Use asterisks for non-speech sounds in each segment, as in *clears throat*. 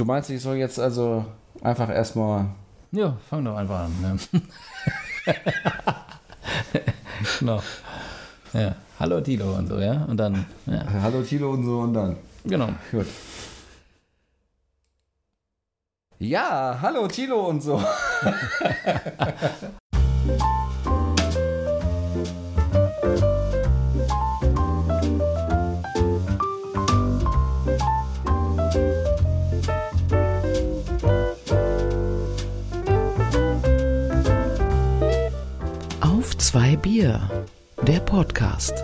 Du meinst, ich soll jetzt also einfach erstmal. Ja, fang doch einfach an. Ne? *laughs* genau. Ja. Hallo Tilo und so, ja? Und dann, ja. Hallo Tilo und so und dann. Genau. Gut. Ja, hallo Tilo und so. *laughs* zwei Bier, der Podcast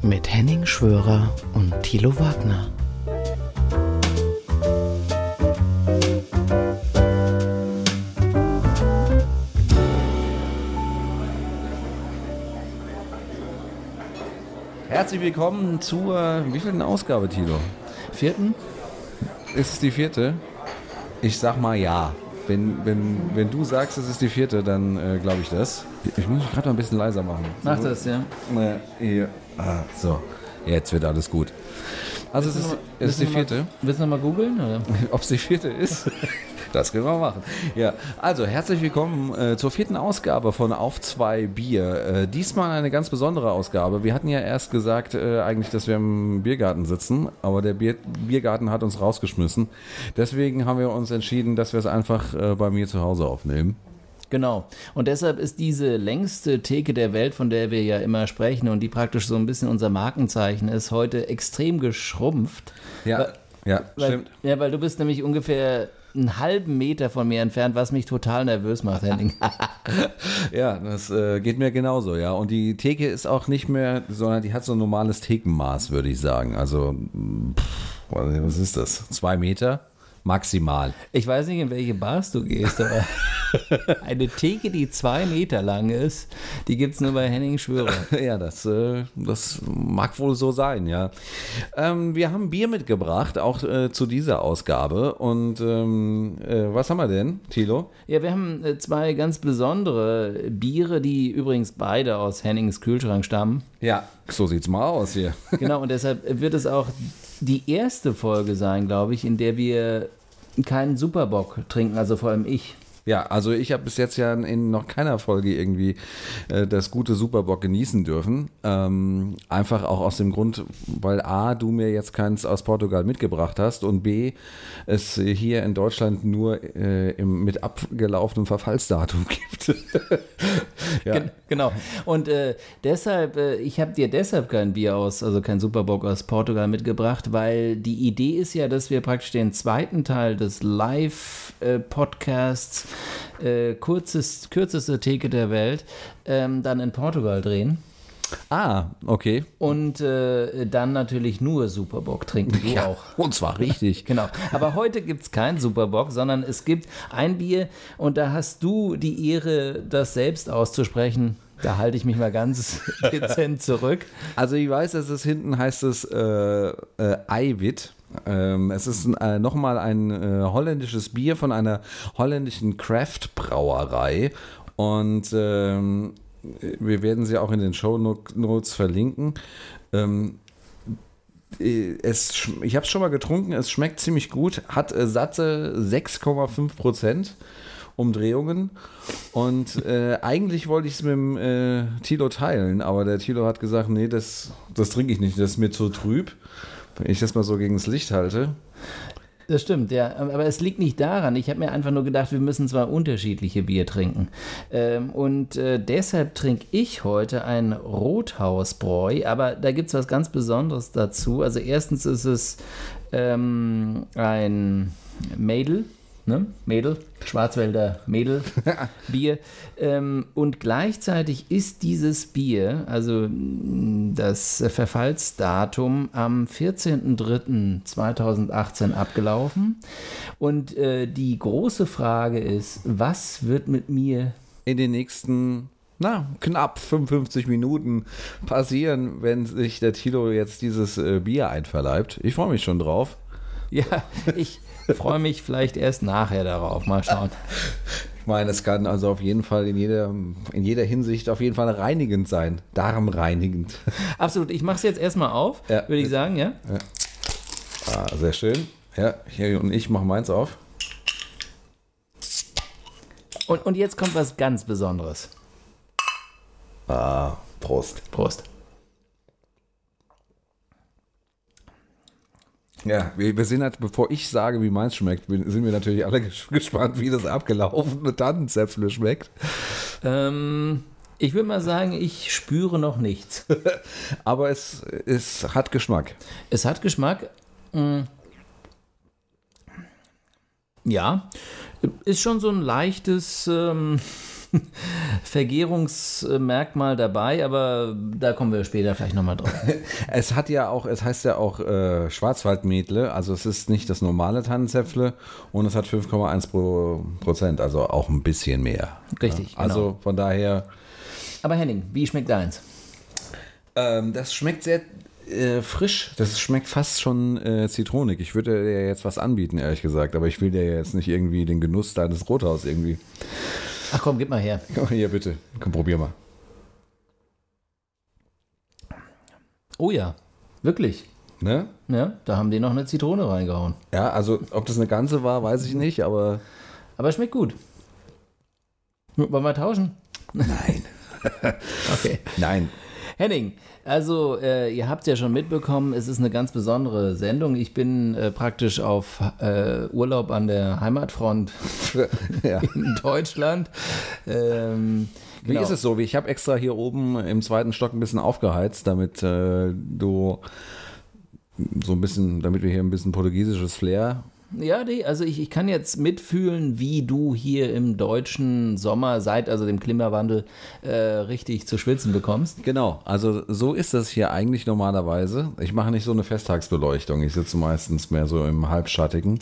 mit Henning Schwörer und Thilo Wagner. Herzlich willkommen zur wievielten Ausgabe, Tilo? Vierten? Ist es die vierte? Ich sag mal ja. Wenn, wenn, wenn du sagst, es ist die vierte, dann äh, glaube ich das. Ich muss mich gerade mal ein bisschen leiser machen. Mach das, ja. Äh, hier. Ah, so, jetzt wird alles gut. Also es ist, es ist die vierte. Willst du nochmal googeln? *laughs* Ob es die vierte ist? *laughs* Das können wir machen. Ja, also herzlich willkommen äh, zur vierten Ausgabe von Auf zwei Bier. Äh, diesmal eine ganz besondere Ausgabe. Wir hatten ja erst gesagt, äh, eigentlich, dass wir im Biergarten sitzen, aber der Bier Biergarten hat uns rausgeschmissen. Deswegen haben wir uns entschieden, dass wir es einfach äh, bei mir zu Hause aufnehmen. Genau. Und deshalb ist diese längste Theke der Welt, von der wir ja immer sprechen und die praktisch so ein bisschen unser Markenzeichen ist, heute extrem geschrumpft. Ja, Weil- ja, Weil, stimmt. Ja, weil du bist nämlich ungefähr einen halben Meter von mir entfernt, was mich total nervös macht, Henning. *laughs* Ja, das äh, geht mir genauso, ja. Und die Theke ist auch nicht mehr, sondern die hat so ein normales Thekenmaß, würde ich sagen. Also, pff, was ist das? Zwei Meter? Maximal. Ich weiß nicht, in welche Bars du gehst, aber *laughs* eine Theke, die zwei Meter lang ist, die gibt es nur bei Henning Schwörer. *laughs* Ja, das, äh, das mag wohl so sein, ja. Ähm, wir haben Bier mitgebracht, auch äh, zu dieser Ausgabe. Und ähm, äh, was haben wir denn, Thilo? Ja, wir haben äh, zwei ganz besondere Biere, die übrigens beide aus Hennings Kühlschrank stammen. Ja, so sieht's mal aus hier. Genau, und deshalb wird es auch die erste Folge sein, glaube ich, in der wir keinen Superbock trinken, also vor allem ich. Ja, also ich habe bis jetzt ja in noch keiner Folge irgendwie äh, das gute Superbock genießen dürfen. Ähm, einfach auch aus dem Grund, weil A, du mir jetzt keins aus Portugal mitgebracht hast und B, es hier in Deutschland nur äh, im, mit abgelaufenem Verfallsdatum gibt. *laughs* ja. Gen- Genau. Und äh, deshalb, äh, ich habe dir deshalb kein Bier aus, also kein Superbock aus Portugal mitgebracht, weil die Idee ist ja, dass wir praktisch den zweiten Teil des Live-Podcasts, äh, kurzes, kürzeste Theke der Welt, ähm, dann in Portugal drehen. Ah, okay. Und äh, dann natürlich nur Superbock trinken. Du *laughs* auch. Und zwar richtig. *laughs* Genau. Aber heute gibt es keinen Superbock, sondern es gibt ein Bier und da hast du die Ehre, das selbst auszusprechen. Da halte ich mich mal ganz *laughs* dezent zurück. Also ich weiß, dass es hinten heißt es äh, äh, Eiwit. Ähm, es ist äh, nochmal ein äh, holländisches Bier von einer holländischen Craft-Brauerei. Und ähm, wir werden sie auch in den Show Notes verlinken. Ähm, äh, es, ich habe es schon mal getrunken, es schmeckt ziemlich gut, hat äh, satte 6,5 Prozent Umdrehungen und äh, eigentlich wollte ich es mit dem äh, Tilo teilen, aber der Tilo hat gesagt, nee, das, das trinke ich nicht, das ist mir zu trüb. Wenn ich das mal so gegen das Licht halte. Das stimmt, ja. Aber es liegt nicht daran. Ich habe mir einfach nur gedacht, wir müssen zwar unterschiedliche Bier trinken. Ähm, und äh, deshalb trinke ich heute ein Rothausbräu. Aber da gibt es was ganz Besonderes dazu. Also erstens ist es ähm, ein Mädel. Ne? Mädel, Schwarzwälder Mädel, *laughs* Bier. Ähm, und gleichzeitig ist dieses Bier, also mh, das Verfallsdatum, am 14.03.2018 abgelaufen. Und äh, die große Frage ist, was wird mit mir In den nächsten, na, knapp 55 Minuten passieren, wenn sich der Tilo jetzt dieses äh, Bier einverleibt. Ich freue mich schon drauf. Ja, ich freue mich vielleicht erst nachher darauf. Mal schauen. Ich meine, es kann also auf jeden Fall in jeder, in jeder Hinsicht auf jeden Fall reinigend sein. Darmreinigend. Absolut. Ich mache es jetzt erstmal auf, Ja. würde ich sagen, ja? Ah, sehr schön. Ja, hier und ich mache meins auf. Und, und jetzt kommt was ganz Besonderes. Ah, Prost. Prost. Ja, wir, wir sind halt, bevor ich sage, wie meins schmeckt, sind wir natürlich alle *laughs* gespannt, wie das abgelaufene Tannenzäpfle schmeckt. Ähm, ich würde mal sagen, ich spüre noch nichts. *laughs* Aber es, es hat Geschmack. Es hat Geschmack. Mm. Ja, ist schon so ein leichtes ähm, *laughs* Vergärungsmerkmal dabei, aber da kommen wir später vielleicht nochmal drauf. *laughs* Es hat ja auch, es heißt ja auch äh, Schwarzwaldmedle, also es ist nicht das normale Tannenzäpfle und es hat 5,1 Pro Prozent, also auch ein bisschen mehr. Richtig, Ja, also genau. von daher, Aber Henning, wie schmeckt deins? ähm, das schmeckt sehr äh, frisch. Das schmeckt fast schon äh, zitronig. Ich würde dir jetzt was anbieten, ehrlich gesagt, aber ich will dir jetzt nicht irgendwie den Genuss deines Rothaus irgendwie. Ach komm, gib mal her. Hier bitte, komm, probier mal. Oh ja, wirklich. Ne? Ja, da haben die noch eine Zitrone reingehauen. Ja, also ob das eine ganze war, weiß ich nicht, aber Aber es schmeckt gut. Wollen wir tauschen? nein. *laughs* Okay. Nein. Henning, also äh, ihr habt es ja schon mitbekommen, es ist eine ganz besondere Sendung. Ich bin äh, praktisch auf äh, Urlaub an der Heimatfront ja. *laughs* in Deutschland. Ähm, Wie genau. ist es so? Ich habe extra hier oben im zweiten Stock ein bisschen aufgeheizt, damit äh, du so ein bisschen, damit wir hier ein bisschen portugiesisches Flair. Ja, nee, also ich, ich kann jetzt mitfühlen, wie du hier im deutschen Sommer seit also dem Klimawandel äh, richtig zu schwitzen bekommst. Genau, also so ist das hier eigentlich normalerweise. Ich mache nicht so eine Festtagsbeleuchtung. Ich sitze meistens mehr so im Halbschattigen.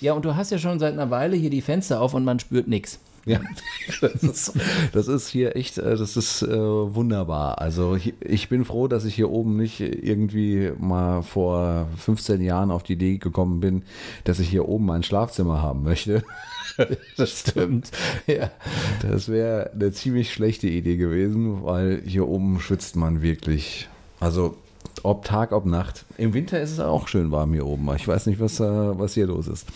Ja, und du hast ja schon seit einer Weile hier die Fenster auf und man spürt nichts. Ja, *laughs* das ist, das ist hier echt, äh, das ist äh, wunderbar. Also ich, ich bin froh, dass ich hier oben nicht irgendwie mal vor 15 Jahren auf die Idee gekommen bin, dass ich hier oben ein Schlafzimmer haben möchte. *laughs* Das stimmt. *laughs* Ja. Das wäre eine ziemlich schlechte Idee gewesen, weil hier oben schwitzt man wirklich. Also ob Tag, ob Nacht. Im Winter ist es auch schön warm hier oben. Ich weiß nicht, was, äh, was hier los ist.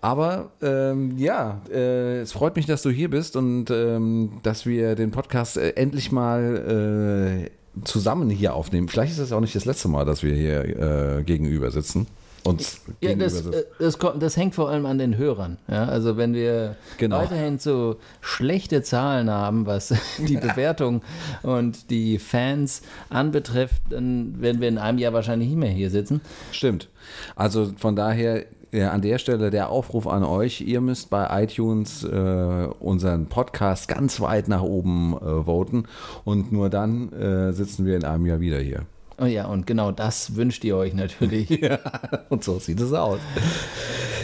Aber ähm, ja, äh, es freut mich, dass du hier bist und ähm, dass wir den Podcast äh, endlich mal äh, zusammen hier aufnehmen. Vielleicht ist es auch nicht das letzte Mal, dass wir hier äh, gegenüber sitzen. Uns Ja, das, äh, das, das hängt vor allem an den Hörern. Ja, also wenn wir Genau. weiterhin so schlechte Zahlen haben, was *laughs* die Bewertung und die Fans anbetrifft, dann werden wir in einem Jahr wahrscheinlich nicht mehr hier sitzen. Stimmt. Also von daher ja, an der Stelle der Aufruf an euch. Ihr müsst bei iTunes äh, unseren Podcast ganz weit nach oben äh, voten und nur dann äh, sitzen wir in einem Jahr wieder hier. Oh ja, und genau das wünscht ihr euch natürlich. *laughs* Und so sieht es aus.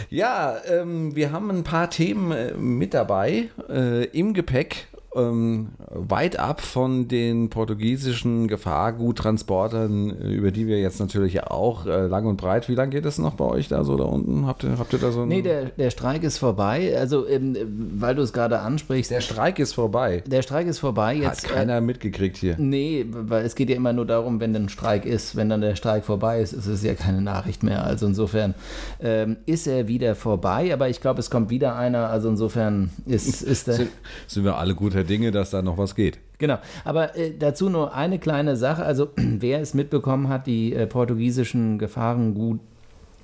Ja, ähm, wir haben ein paar Themen äh, mit dabei äh, im Gepäck. Ähm, weit ab von den portugiesischen Gefahrguttransportern, äh, über die wir jetzt natürlich auch äh, lang und breit. Wie lange geht es noch bei euch da so da unten? Habt ihr, habt ihr da so ein. Nee, der, der Streik ist vorbei. Also, ähm, weil du es gerade ansprichst, der Streik ist vorbei. der Streik ist vorbei. Hat Jetzt, äh, keiner mitgekriegt hier. Nee, weil es geht ja immer nur darum, wenn ein Streik ist. Wenn dann der Streik vorbei ist, ist es ja keine Nachricht mehr. Also insofern ähm, ist er wieder vorbei, aber ich glaube, es kommt wieder einer. Also insofern ist, ist der. Sind, sind wir alle guter Dinge, dass da noch was geht? Genau, aber äh, dazu nur eine kleine Sache. Also *clears throat* wer es mitbekommen hat, die äh, portugiesischen Gefahrengut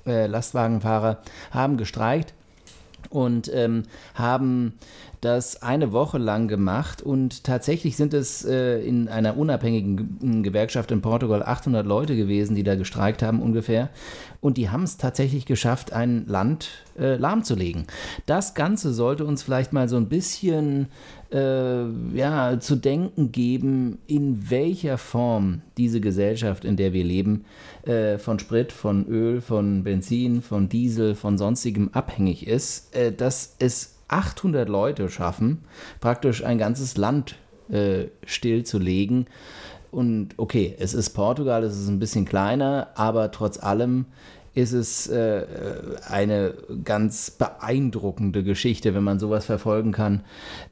äh, Lastwagenfahrer haben gestreikt und ähm, haben das eine Woche lang gemacht und tatsächlich sind es äh, in einer unabhängigen Ge- Gewerkschaft in Portugal 800 Leute gewesen, die da gestreikt haben ungefähr und die haben es tatsächlich geschafft, ein Land äh, lahmzulegen. Das Ganze sollte uns vielleicht mal so ein bisschen äh, ja, zu denken geben, in welcher Form diese Gesellschaft, in der wir leben, äh, von Sprit, von Öl, von Benzin, von Diesel, von sonstigem abhängig ist, äh, dass es 800 Leute schaffen, praktisch ein ganzes Land äh, stillzulegen. Und okay, es ist Portugal, es ist ein bisschen kleiner, aber trotz allem ist es äh, eine ganz beeindruckende Geschichte, wenn man sowas verfolgen kann.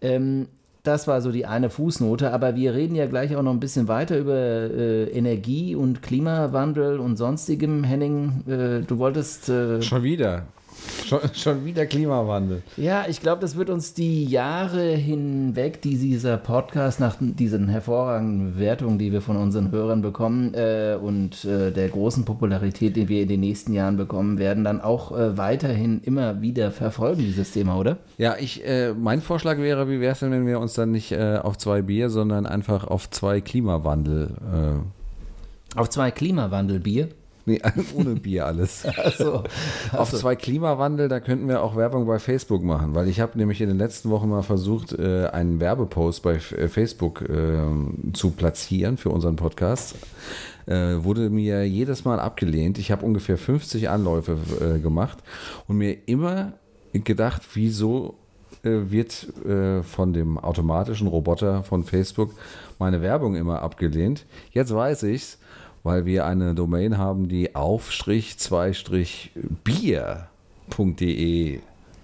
Ähm, das war so die eine Fußnote, aber wir reden ja gleich auch noch ein bisschen weiter über äh, Energie und Klimawandel und sonstigem. Henning, äh, du wolltest. Äh, Schon wieder. Schon, schon wieder Klimawandel. Ja, ich glaube, das wird uns die Jahre hinweg, die dieser Podcast nach diesen hervorragenden Wertungen, die wir von unseren Hörern bekommen äh, und äh, der großen Popularität, die wir in den nächsten Jahren bekommen werden, dann auch äh, weiterhin immer wieder verfolgen, dieses Thema, oder? Ja, ich, äh, mein Vorschlag wäre, wie wäre es denn, wenn wir uns dann nicht äh, auf zwei Bier, sondern einfach auf zwei Klimawandel. Äh, auf zwei Klimawandelbier? Nee, *laughs* ohne Bier alles. *laughs* Achso. Auf zwei Klimawandel, da könnten wir auch Werbung bei Facebook machen, weil ich habe nämlich in den letzten Wochen mal versucht, äh, einen Werbepost bei äh, Facebook äh, zu platzieren für unseren Podcast. Äh, wurde mir jedes Mal abgelehnt. Ich habe ungefähr 50 Anläufe gemacht und mir immer gedacht, wieso wird von dem automatischen Roboter von Facebook meine Werbung immer abgelehnt. Jetzt weiß ich's weil wir eine Domain haben, die auf-bier.de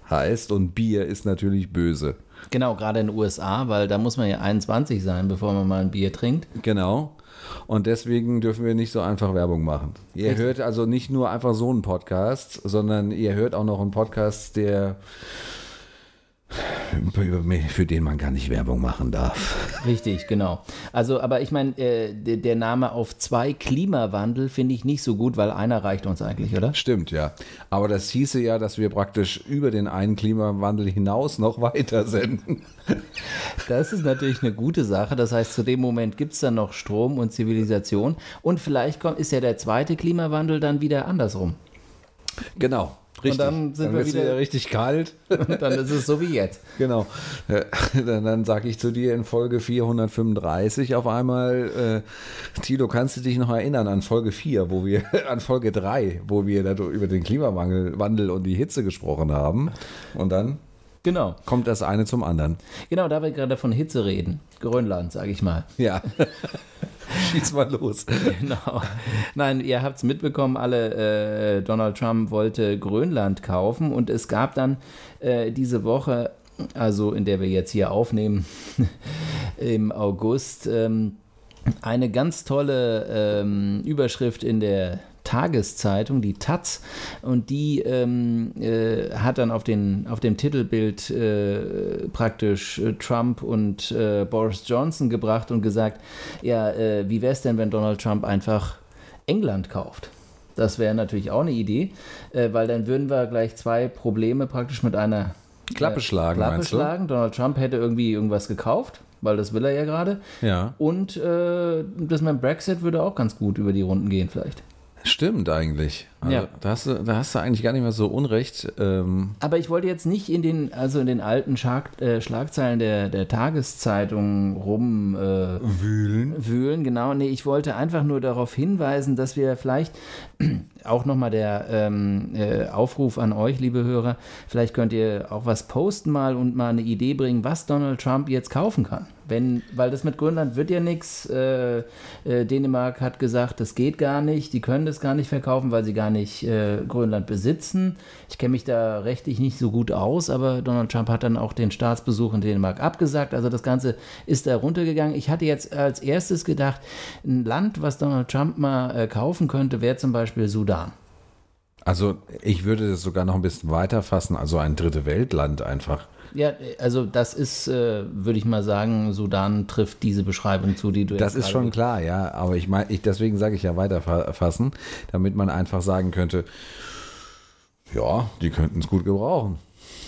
heißt und Bier ist natürlich böse. Genau, gerade in den USA, weil da muss man ja 21 sein, bevor man mal ein Bier trinkt. Genau. Und deswegen dürfen wir nicht so einfach Werbung machen. Ihr Richtig. hört also nicht nur einfach so einen Podcast, sondern ihr hört auch noch einen Podcast, der für den man gar nicht Werbung machen darf. Richtig, genau. Also, aber ich meine, äh, der Name auf zwei Klimawandel finde ich nicht so gut, weil einer reicht uns eigentlich, oder? Stimmt, ja. Aber das hieße ja, dass wir praktisch über den einen Klimawandel hinaus noch weiter senden. Das ist natürlich eine gute Sache. Das heißt, zu dem Moment gibt es dann noch Strom und Zivilisation. Und vielleicht kommt, ist ja der zweite Klimawandel dann wieder andersrum. Genau. Richtig. Und dann sind dann wir wieder, wieder, richtig kalt. *laughs* Und dann ist es so wie jetzt. Genau. Dann, dann sage ich zu dir in Folge 435 auf einmal, äh, Tilo, kannst du dich noch erinnern an Folge 4, wo wir, *laughs* an Folge 3, wo wir über den Klimawandel und die Hitze gesprochen haben. Und dann Genau. Kommt das eine zum anderen. Genau, da wir gerade von Hitze reden. Grönland, sage ich mal. Ja. *laughs* Schieß mal los. Genau. Nein, ihr habt es mitbekommen, alle, äh, Donald Trump wollte Grönland kaufen und es gab dann äh, diese Woche, also in der wir jetzt hier aufnehmen, *laughs* im August, ähm, eine ganz tolle ähm, Überschrift in der Tageszeitung, die Taz, und die ähm, äh, hat dann auf, den, auf dem Titelbild äh, praktisch äh, Trump und äh, Boris Johnson gebracht und gesagt, ja, äh, wie wäre es denn, wenn Donald Trump einfach England kauft? Das wäre natürlich auch eine Idee, äh, weil dann würden wir gleich zwei Probleme praktisch mit einer Klappe schlagen. Klappe schlagen. Donald Trump hätte irgendwie irgendwas gekauft, weil das will er ja gerade. Ja. Und äh, das mit dem Brexit würde auch ganz gut über die Runden gehen, vielleicht. Stimmt eigentlich. Also ja. da, hast du, da hast du eigentlich gar nicht mehr so Unrecht. Ähm Aber ich wollte jetzt nicht in den, also in den alten Schlag, äh, Schlagzeilen der, der Tageszeitung rum äh, wühlen. Wühlen, genau. Nee, ich wollte einfach nur darauf hinweisen, dass wir vielleicht auch nochmal der ähm, äh, Aufruf an euch, liebe Hörer, vielleicht könnt ihr auch was posten mal und mal eine Idee bringen, was Donald Trump jetzt kaufen kann. Wenn, weil das mit Grönland wird ja nichts. Äh, äh, Dänemark hat gesagt, das geht gar nicht, die können das gar nicht verkaufen, weil sie gar nicht äh, Grönland besitzen. Ich kenne mich da rechtlich nicht so gut aus, aber Donald Trump hat dann auch den Staatsbesuch in Dänemark abgesagt. Also das Ganze ist da runtergegangen. Ich hatte jetzt als erstes gedacht, ein Land, was Donald Trump mal äh, kaufen könnte, wäre zum Beispiel Sudan. Also ich würde das sogar noch ein bisschen weiter fassen, also ein dritte Weltland einfach. Ja, also das ist, äh, würde ich mal sagen, Sudan trifft diese Beschreibung zu, die du Das ist schon klar, ja. Aber ich meine, ich, deswegen sage ich ja weiterfassen, damit man einfach sagen könnte, ja, die könnten es gut gebrauchen.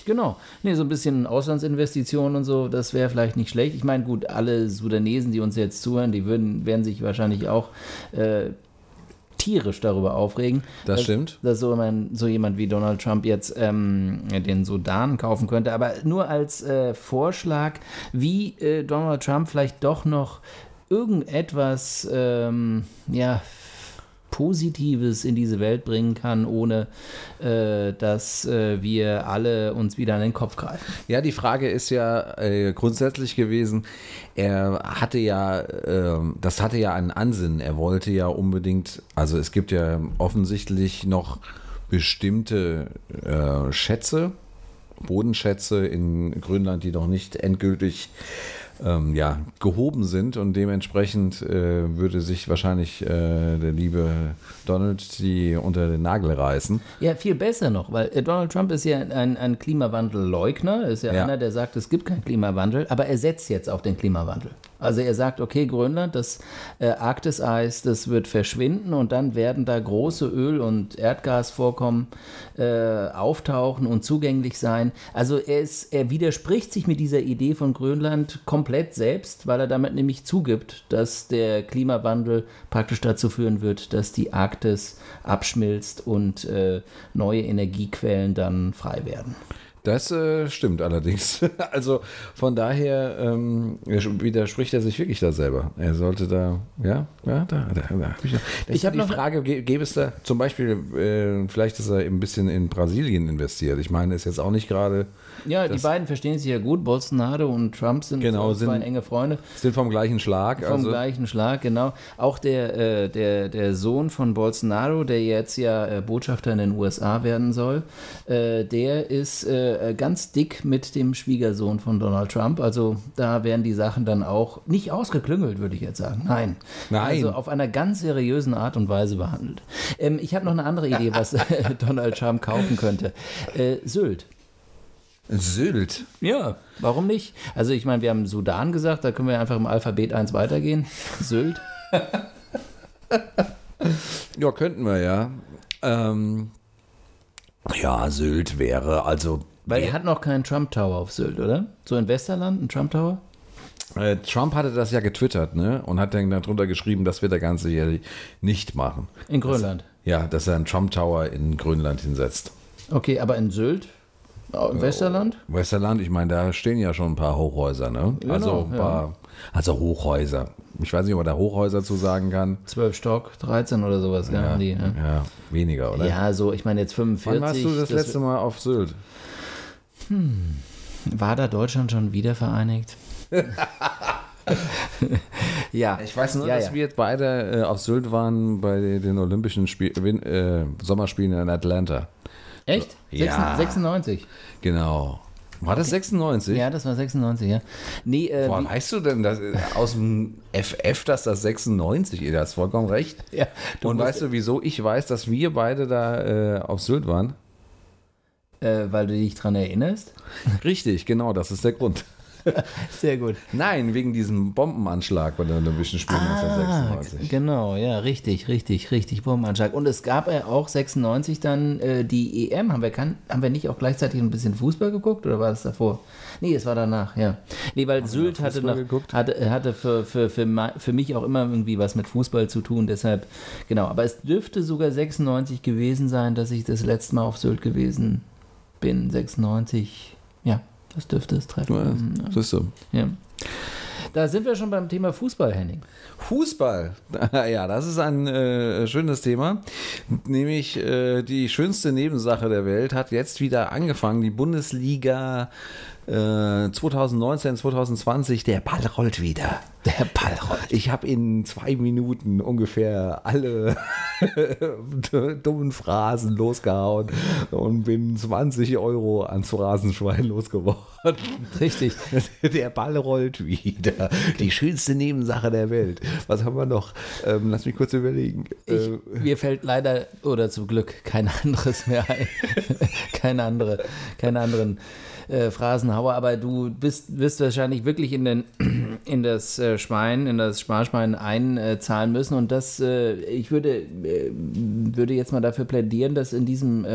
Genau. Nee, so ein bisschen Auslandsinvestitionen und so, das wäre vielleicht nicht schlecht. Ich meine, gut, alle Sudanesen, die uns jetzt zuhören, die würden, werden sich wahrscheinlich auch äh, tierisch darüber aufregen. Das dass, stimmt. Dass so, mein, so, jemand wie Donald Trump jetzt ähm, den Sudan kaufen könnte. Aber nur als äh, Vorschlag, wie äh, Donald Trump vielleicht doch noch irgendetwas ähm, ja, Positives in diese Welt bringen kann, ohne äh, dass äh, wir alle uns wieder an den Kopf greifen. Ja, die Frage ist ja äh, grundsätzlich gewesen, er hatte ja, ähm, das hatte ja einen Ansinnen, er wollte ja unbedingt, also es gibt ja offensichtlich noch bestimmte äh, Schätze, Bodenschätze in Grönland, die noch nicht endgültig ähm, ja, gehoben sind und dementsprechend äh, würde sich wahrscheinlich äh, der liebe Donald die unter den Nagel reißen. Ja, viel besser noch, weil äh, Donald Trump ist ja ein, ein Klimawandelleugner, ist ja, Ja. einer, der sagt, es gibt keinen Klimawandel, aber er setzt jetzt auf den Klimawandel. Also er sagt, okay, Grönland, das äh, Arktiseis, das wird verschwinden und dann werden da große Öl- und Erdgasvorkommen äh, auftauchen und zugänglich sein. Also er, ist, er widerspricht sich mit dieser Idee von Grönland komplett selbst, weil er damit nämlich zugibt, dass der Klimawandel praktisch dazu führen wird, dass die Arktis abschmilzt und äh, neue Energiequellen dann frei werden. Das äh, stimmt allerdings. *laughs* Also von daher ähm, widerspricht er sich wirklich da selber. Er sollte da, ja, ja, da, da, da das Ich ist ja hab die noch- Frage, gä- gäbe es da zum Beispiel, äh, vielleicht ist er ein bisschen in Brasilien investiert. Ich meine, ist jetzt auch nicht gerade, Ja, die Das- beiden verstehen sich ja gut. Bolsonaro und Trump sind Genau, zwei sind- enge Freunde. sind vom gleichen Schlag. Vom Also, gleichen Schlag, genau. Auch der, äh, der, der Sohn von Bolsonaro, der jetzt ja äh, Botschafter in den USA werden soll, äh, der ist äh, ganz dick mit dem Schwiegersohn von Donald Trump. Also da werden die Sachen dann auch nicht ausgeklüngelt, würde ich jetzt sagen. Nein. Nein. Also auf einer ganz seriösen Art und Weise behandelt. Ähm, ich habe noch eine andere Idee, was *laughs* Donald Trump kaufen könnte. Äh, Sylt. Sylt. Ja, warum nicht? Also ich meine, wir haben Sudan gesagt, da können wir einfach im Alphabet 1 weitergehen. Sylt. *laughs* Ja, könnten wir ja. Ähm, ja, Sylt wäre also. Weil er hat noch keinen Trump Tower auf Sylt, oder? So in Westerland, ein Trump Tower? Äh, Trump hatte das ja getwittert, ne? Und hat dann darunter geschrieben, das wird er ganze jährlich nicht machen. In Grönland. Ja, dass er einen Trump Tower in Grönland hinsetzt. Okay, aber in Sylt? Au- Im Westerland? Westerland, ich meine, da stehen ja schon ein paar Hochhäuser, ne? Genau, also ein paar, also Hochhäuser. Ich weiß nicht, ob man da Hochhäuser zu sagen kann. 12 Stock, 13 oder sowas. Ja, die, ne? Ja, weniger, oder? ja so, ich meine jetzt 45. Wann warst du das, letzte Mal auf Sylt? War da Deutschland schon wieder vereinigt? *laughs* ja. Ich weiß nur, ja, dass ja. wir jetzt beide äh, auf Sylt waren bei den Olympischen Spiel, äh, Sommerspielen in Atlanta. Echt? Ja. 96. Genau. War das 96? Ja, das war 96, ja. Nee, äh, Woher wie- weißt du denn dass, äh, aus dem FF, dass das 96 ist? Du hast vollkommen recht. ja, du Und weißt du, wieso ich weiß, dass wir beide da äh, auf Sylt waren? äh, weil du dich dran erinnerst? Richtig, genau, das ist der Grund. *laughs* Sehr gut. Nein, wegen diesem Bombenanschlag bei den Olympischen Spielen Ah, 1996. genau, ja, richtig, richtig, richtig, Bombenanschlag. Und es gab ja auch 96 dann äh, die EM. Haben wir, kann, haben wir nicht auch gleichzeitig ein bisschen Fußball geguckt oder war das davor? Nee, es war danach, ja. Nee, weil Sylt nach hatte, noch, hatte, hatte für, für, für, für mich auch immer irgendwie was mit Fußball zu tun, deshalb, genau. Aber es dürfte sogar 96 gewesen sein, dass ich das letzte Mal auf Sylt gewesen bin. 96, ja, das dürfte es treffen. Ja, Mhm, siehst du. ja. Da sind wir schon beim Thema Fußball, Henning. Fußball. *laughs* Ja, das ist ein äh, schönes Thema. Nämlich äh, die schönste Nebensache der Welt hat jetzt wieder angefangen. Die Bundesliga äh, 2019, 2020. Der Ball rollt wieder. Der Ball rollt. Ich habe in zwei Minuten ungefähr alle *laughs* dummen Phrasen losgehauen und bin 20 Euro ans Phrasenschwein losgeworden. Richtig. *laughs* Der Ball rollt wieder. Die schönste Nebensache der Welt. Was haben wir noch? Ähm, lass mich kurz überlegen. Ich, Äh, mir fällt leider oder zum Glück kein anderes mehr ein. *laughs* keine andere, keine anderen äh, Phrasenhauer, aber du bist, wirst wahrscheinlich wirklich in, den, *clears throat* in das äh, Schwein, in das Sparschwein einzahlen müssen. Und das, äh, ich würde, äh, würde jetzt mal dafür plädieren, dass in diesem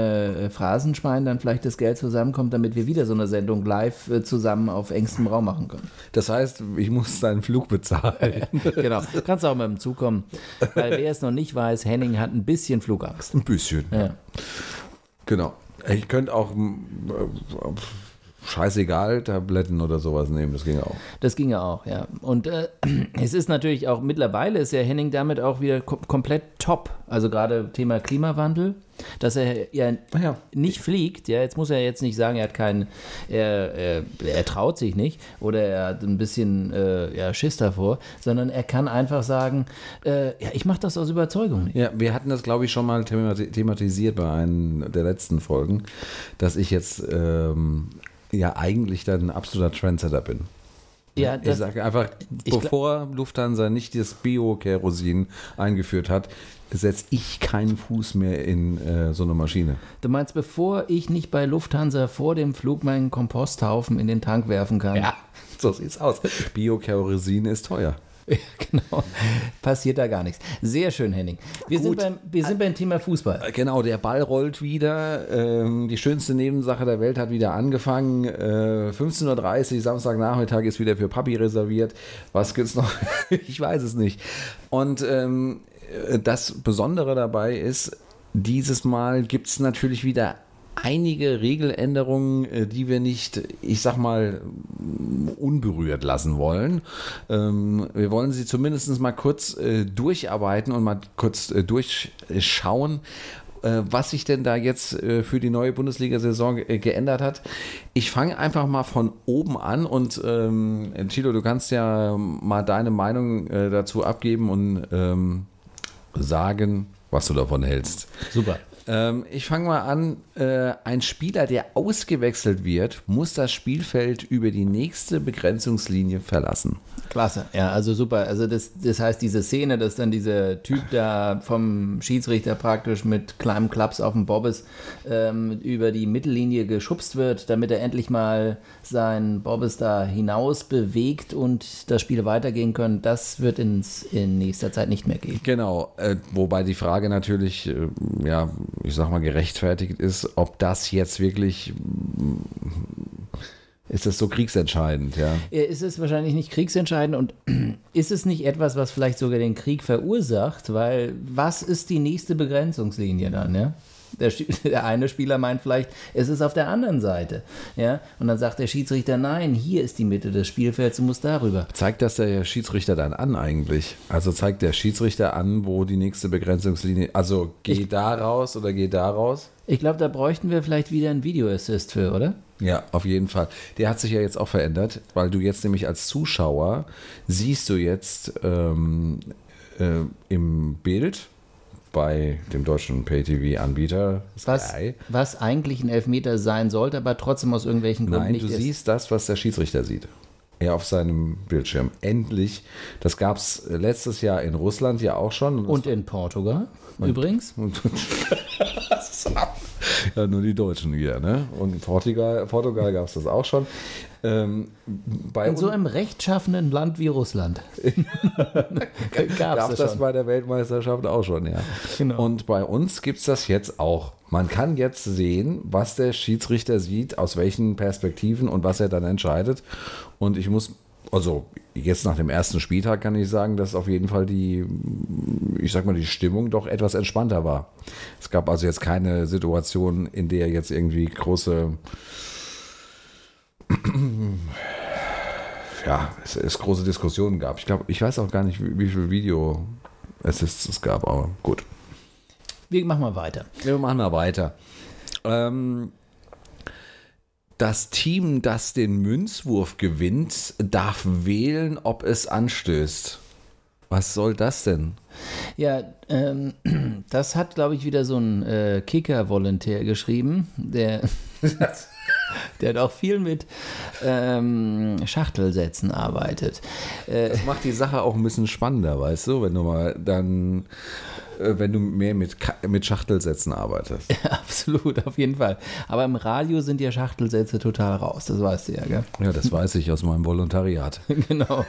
Phrasenschwein dann vielleicht das Geld zusammenkommt, damit wir wieder so eine Sendung live zusammen auf engstem Raum machen können. das heißt, ich muss deinen Flug bezahlen. *laughs* genau. Kannst auch mit dem Zug kommen. Weil wer es noch nicht weiß, Henning hat ein bisschen Flugangst. Ein bisschen. Ja. Genau. Ich könnte auch scheißegal Tabletten oder sowas nehmen. Das ging auch. Das ging ja auch, ja. Und äh, *clears throat* es ist natürlich auch, mittlerweile ist ja Henning damit auch wieder kom komplett top. Also gerade Thema Klimawandel, dass er ja ja. nicht fliegt. Ja, jetzt muss er jetzt nicht sagen, er hat keinen, er, er, er traut sich nicht oder er hat ein bisschen äh, ja, Schiss davor, sondern er kann einfach sagen, äh, ja, ich mache das aus Überzeugung nicht. Ja, wir hatten das, glaube ich, schon mal themati- thematisiert bei einem der letzten Folgen, dass ich jetzt ähm, ja eigentlich dann ein absoluter Trendsetter bin. Ja, ich sage einfach, bevor Lufthansa nicht das Bio-Kerosin eingeführt hat, setze ich keinen Fuß mehr in äh, so eine Maschine. Du meinst, bevor ich nicht bei Lufthansa vor dem Flug meinen Komposthaufen in den Tank werfen kann? so sieht's aus. Bio-Kerosin ist teuer. *laughs* Ja, genau. Passiert da gar nichts. Sehr schön, Henning. Wir, sind Gut. beim, wir sind beim Thema Fußball. Äh, Genau, der Ball rollt wieder. Ähm, die schönste Nebensache der Welt hat wieder angefangen. Äh, 15.30 Uhr, Samstagnachmittag ist wieder für Papi reserviert. Was gibt's noch? *laughs* ich weiß es nicht. Und ähm, äh, das Besondere dabei ist, dieses Mal gibt es natürlich wieder einige Regeländerungen, äh, die wir nicht, ich sag mal, unberührt lassen wollen. Ähm, wir wollen sie zumindest mal kurz äh, durcharbeiten und mal kurz äh, durchschauen, was sich denn da jetzt für die neue Bundesliga-Saison geändert hat. Ich fange einfach mal von oben an und ähm, Tilo, du kannst ja mal deine Meinung dazu abgeben und ähm, sagen, was du davon hältst. Super. Ähm, ich fange mal an. Äh, ein Spieler, der ausgewechselt wird, muss das Spielfeld über die nächste Begrenzungslinie verlassen. Klasse, ja, also super. Also das, das heißt, diese Szene, dass dann dieser Typ da vom Schiedsrichter praktisch mit kleinem Klaps auf dem Bobbes ähm, über die Mittellinie geschubst wird, damit er endlich mal sein Bobbes da hinaus bewegt und das Spiel weitergehen können, das wird ins, in nächster Zeit nicht mehr gehen. Genau, äh, wobei die Frage natürlich, äh, ja, ich sag mal, gerechtfertigt ist, ob das jetzt wirklich, ist das so kriegsentscheidend, ja? Ist es wahrscheinlich nicht kriegsentscheidend und *clears throat* ist es nicht etwas, was vielleicht sogar den Krieg verursacht? Weil was ist die nächste Begrenzungslinie dann, ja? Der, *laughs* der eine Spieler meint vielleicht, es ist auf der anderen Seite. Ja? Und dann sagt der Schiedsrichter, nein, hier ist die Mitte des Spielfelds, du musst darüber. Zeigt das der Schiedsrichter dann an eigentlich? Also zeigt der Schiedsrichter an, wo die nächste Begrenzungslinie, also geh da raus oder geh da raus? Ich glaube, da bräuchten wir vielleicht wieder einen Videoassist für, oder? Ja, auf jeden Fall. Der hat sich ja jetzt auch verändert, weil du jetzt nämlich als Zuschauer siehst du jetzt ähm, äh, im Bild bei dem deutschen Pay-TV-Anbieter Was, was eigentlich ein Elfmeter sein sollte, aber trotzdem aus irgendwelchen Gründen Nein, nicht du ist. siehst das, was der Schiedsrichter sieht. Er auf seinem Bildschirm. Endlich. Das gab es letztes Jahr in Russland ja auch schon. Und in Portugal übrigens. *laughs* Und ja, nur die Deutschen wieder, ne? Und in Portugal, Portugal gab es das auch schon. Ähm, bei In so einem rechtschaffenen Land wie Russland. Gab gab es das schon. bei der Weltmeisterschaft auch schon, ja. Genau. Und bei uns gibt es das jetzt auch. Man kann jetzt sehen, was der Schiedsrichter sieht, aus welchen Perspektiven und was er dann entscheidet. Und ich muss, also jetzt nach dem ersten Spieltag kann ich sagen, dass auf jeden Fall die, ich sag mal, die Stimmung doch etwas entspannter war. Es gab also jetzt keine Situation, in der jetzt irgendwie große ja, es, es große Diskussionen gab. Ich glaube, ich weiß auch gar nicht, wie, wie viel Video Assists es gab, aber gut. Wir machen mal weiter. Wir machen mal weiter. Ähm, das Team, das den Münzwurf gewinnt, darf wählen, ob es anstößt. Was soll das denn? Ja, ähm, *clears throat* das hat, glaube ich, wieder so ein äh, Kicker-Volontär geschrieben, der, *laughs* der hat auch viel mit ähm, Schachtelsätzen arbeitet. Äh, Das macht die Sache auch ein bisschen spannender, weißt du, wenn du mal dann, wenn du mehr mit, mit Schachtelsätzen arbeitest. *laughs* absolut, auf jeden Fall. Aber im Radio sind ja Schachtelsätze total raus, das weißt du ja, gell? Ja, das weiß ich aus meinem Volontariat. *laughs* genau,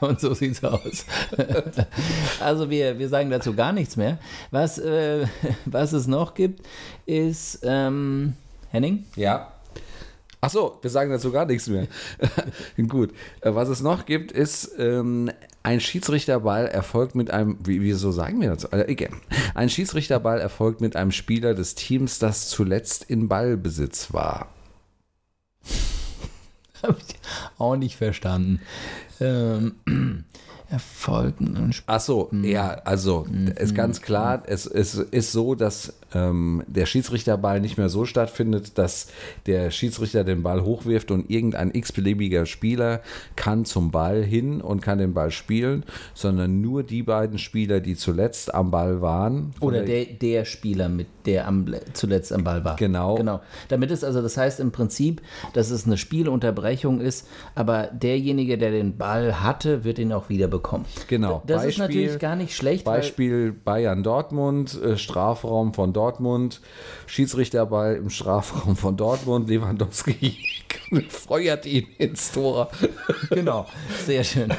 und so sieht's aus. *laughs* also wir, wir sagen dazu gar nichts mehr. Was, äh, was es noch gibt, ist ähm, Henning? Ja. Ach so, wir sagen dazu gar nichts mehr. *laughs* *laughs* Gut. Äh, Was es noch gibt, ist ähm, ein Schiedsrichterball erfolgt mit einem, wie, wieso sagen wir das? Äh, egal. Ein Schiedsrichterball erfolgt mit einem Spieler des Teams, das zuletzt in Ballbesitz war. *laughs* Habe ich auch nicht verstanden. Ähm, *clears throat* erfolgten und Ach so, ja, also ist ganz klar, es, es ist so, dass ähm, der Schiedsrichterball nicht mehr so stattfindet, dass der Schiedsrichter den Ball hochwirft und irgendein x-beliebiger Spieler kann zum Ball hin und kann den Ball spielen, sondern nur die beiden Spieler, die zuletzt am Ball waren. Oder der, der Spieler, mit der am, zuletzt am Ball war. Genau. Genau. Damit es also, das heißt im Prinzip, dass es eine Spielunterbrechung ist, aber derjenige, der den Ball hatte, wird ihn auch wieder bekommen. Genau. Das ist Beispiel- natürlich gar nicht schlecht, Beispiel Bayern Dortmund, äh, Strafraum von Dortmund, Schiedsrichterball im Strafraum von Dortmund, Lewandowski *laughs* feuert ihn ins Tor. Genau, sehr schön.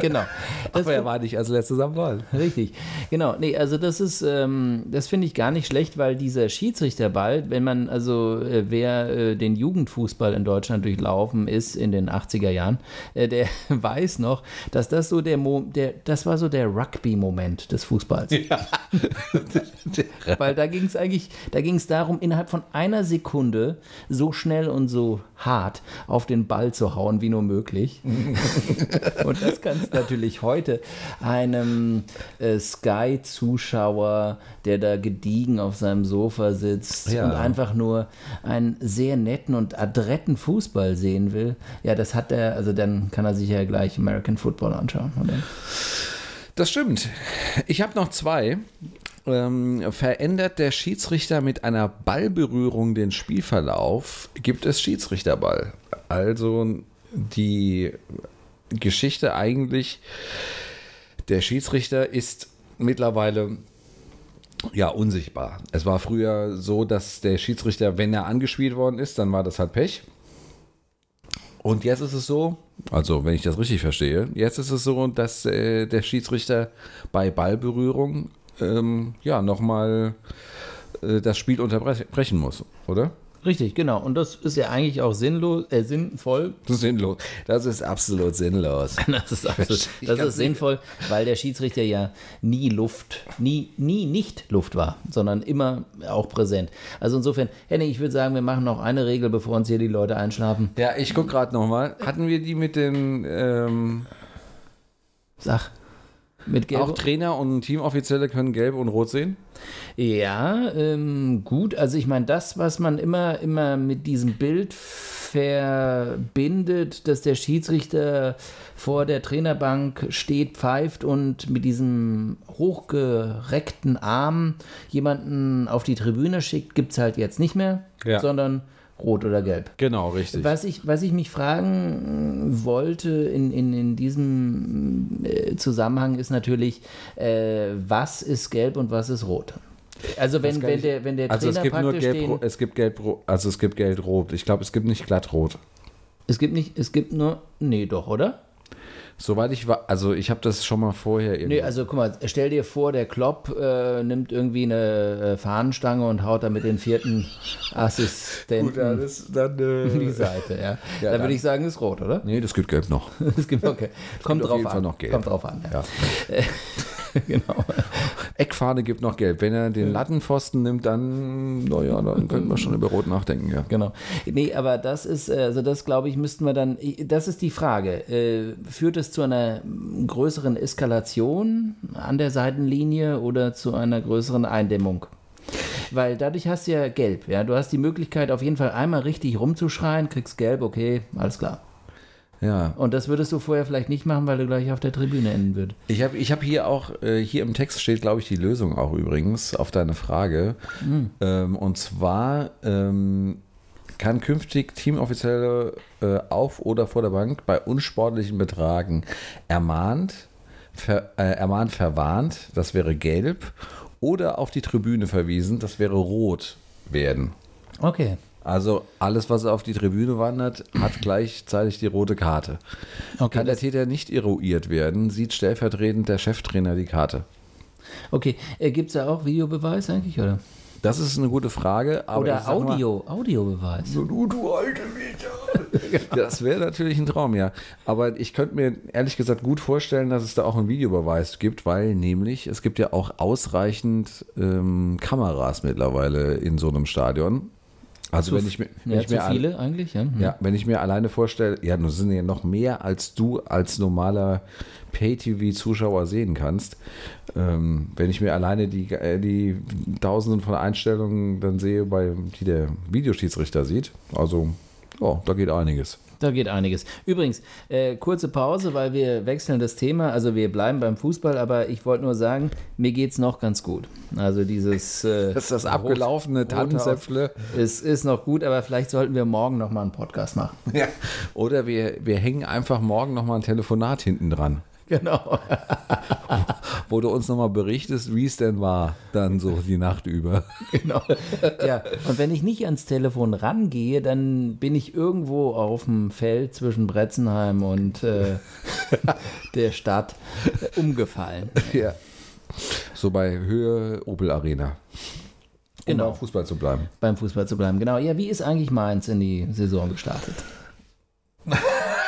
genau. Das *laughs* Aber er war nicht als letztes am Ball. Richtig, genau. Nee, also das ist, ähm, das finde ich gar nicht schlecht, weil dieser Schiedsrichterball, wenn man, also äh, wer äh, den Jugendfußball in Deutschland durchlaufen ist in den 80er Jahren, äh, der *laughs* weiß noch, dass das so der, Mo der das war so der Rugby-Moment des Fußballs. Weil da ging es eigentlich, da ging es darum, innerhalb von einer Sekunde so schnell und so hart auf den Ball zu hauen, wie nur möglich. *laughs* und das kannst natürlich heute einem äh, Sky-Zuschauer, der da gediegen auf seinem Sofa sitzt Ja. und einfach nur einen sehr netten und adretten Fußball sehen will, ja, das hat er, also dann kann er sich ja gleich American Football anschauen. Oder? Das stimmt. Ich habe noch zwei. Ähm, verändert der Schiedsrichter mit einer Ballberührung den Spielverlauf, gibt es Schiedsrichterball. Also die Geschichte eigentlich, der Schiedsrichter ist mittlerweile ja unsichtbar. Es war früher so, dass der Schiedsrichter, wenn er angespielt worden ist, dann war das halt Pech. Und jetzt ist es so, also wenn ich das richtig verstehe, jetzt ist es so, dass äh, der Schiedsrichter bei Ballberührung ähm, ja nochmal äh, das Spiel unterbrechen muss, oder? Richtig, genau. Und das ist ja eigentlich auch sinnlos, äh, sinnvoll. Sinnlos. Das ist absolut sinnlos. *laughs* Das ist, absolut, das ist sinnvoll, weil der Schiedsrichter ja nie Luft, nie, nie nicht Luft war, sondern immer auch präsent. Also insofern, Henning, ich würde sagen, wir machen noch eine Regel, bevor uns hier die Leute einschlafen. Ja, ich gucke gerade nochmal. Hatten wir die mit den ähm, Sag. Mit Gelb. auch Trainer und Teamoffizielle können gelb und rot sehen? Ja, ähm, gut. Also ich meine, das, was man immer, immer mit diesem Bild verbindet, dass der Schiedsrichter vor der Trainerbank steht, pfeift und mit diesem hochgereckten Arm jemanden auf die Tribüne schickt, gibt es halt jetzt nicht mehr, Ja. sondern rot oder gelb. Genau, richtig. Was ich, was ich mich fragen wollte in, in, in diesem äh, Zusammenhang ist natürlich, äh, was ist gelb und was ist rot? Also wenn, wenn, der, wenn der Also es gibt nur gelb, den, es gibt gelb, also es gibt gelb rot. Ich glaube, es gibt nicht glatt rot. es gibt nicht, es gibt nur, nee doch, oder? Soweit ich war, also ich habe das schon mal vorher Nee, also guck mal, stell dir vor, der Klopp äh, nimmt irgendwie eine äh, Fahnenstange und haut da mit den vierten Assistenten dann, in *laughs* die Seite, ja. *laughs* Ja, dann dann- würde ich sagen, ist rot, oder? Nee, das gibt gelb noch. *laughs* Es gibt, okay. Kommt auf drauf jeden an. Fall noch gelb. Kommt drauf an, ja. *laughs* Genau. Eckfahne gibt noch gelb. Wenn er den Lattenpfosten nimmt, dann, naja, dann *laughs* könnten wir schon über rot nachdenken, ja. Genau. Nee, aber das ist, äh, also das glaube ich, müssten wir dann, das ist die Frage. Äh, Führt es zu einer größeren Eskalation an der Seitenlinie oder zu einer größeren Eindämmung? Weil dadurch hast du ja gelb, ja. Du hast die Möglichkeit, auf jeden Fall einmal richtig rumzuschreien, kriegst gelb, okay, alles klar. Ja. Und das würdest du vorher vielleicht nicht machen, weil du gleich auf der Tribüne enden würdest. Ich habe ich hab hier auch, äh, hier im Text steht, glaube ich, die Lösung auch übrigens auf deine Frage. Ähm, und zwar ähm, kann künftig Teamoffizielle äh, auf oder vor der Bank bei unsportlichen Betragen ermahnt, ver, äh, ermahnt verwarnt, das wäre gelb, oder auf die Tribüne verwiesen, das wäre rot werden. Okay. Also alles, was auf die Tribüne wandert, hat gleichzeitig die rote Karte. Okay, Kann der Täter nicht eruiert werden, sieht stellvertretend der Cheftrainer die Karte. okay. Äh, Gibt es da auch Videobeweis eigentlich, oder? Das ist eine gute Frage. Oder sag mal- Audio, Audiobeweis. Du, du alte Vita. Das wäre natürlich ein Traum, ja. Aber ich könnte mir ehrlich gesagt gut vorstellen, dass es da auch einen Videobeweis gibt, weil nämlich es gibt ja auch ausreichend ähm, Kameras mittlerweile in so einem Stadion. Also Zu wenn ich mir, wenn ja, ich mir viele eigentlich, ja. Hm. Ja, wenn ich mir alleine vorstelle, ja, nun sind ja noch mehr als du als normaler Pay-TV-Zuschauer sehen kannst. Ähm, wenn ich mir alleine die, äh, die Tausenden von Einstellungen dann sehe, bei, die der Videoschiedsrichter sieht, also, oh, da geht einiges. Da geht einiges. Übrigens, äh, kurze Pause, weil wir wechseln das Thema. Also wir bleiben beim Fußball, aber ich wollte nur sagen, mir geht es noch ganz gut. Also dieses äh, *laughs* Das ist das abgelaufene Tannenzäpfle. Es ist noch gut, aber vielleicht sollten wir morgen noch mal einen Podcast machen. Ja. Oder wir, wir hängen einfach morgen nochmal ein Telefonat hinten dran, *laughs* Genau. *laughs* wo du uns nochmal berichtest, wie es denn war, dann so die Nacht über. *laughs* genau. Ja, und wenn ich nicht ans Telefon rangehe, dann bin ich irgendwo auf dem Feld zwischen Bretzenheim und äh, der Stadt äh, umgefallen. Ja. So bei Höhe Opel Arena. Um Genau. beim Fußball zu bleiben. Beim Fußball zu bleiben. Genau. Ja, wie ist eigentlich Mainz in die Saison gestartet?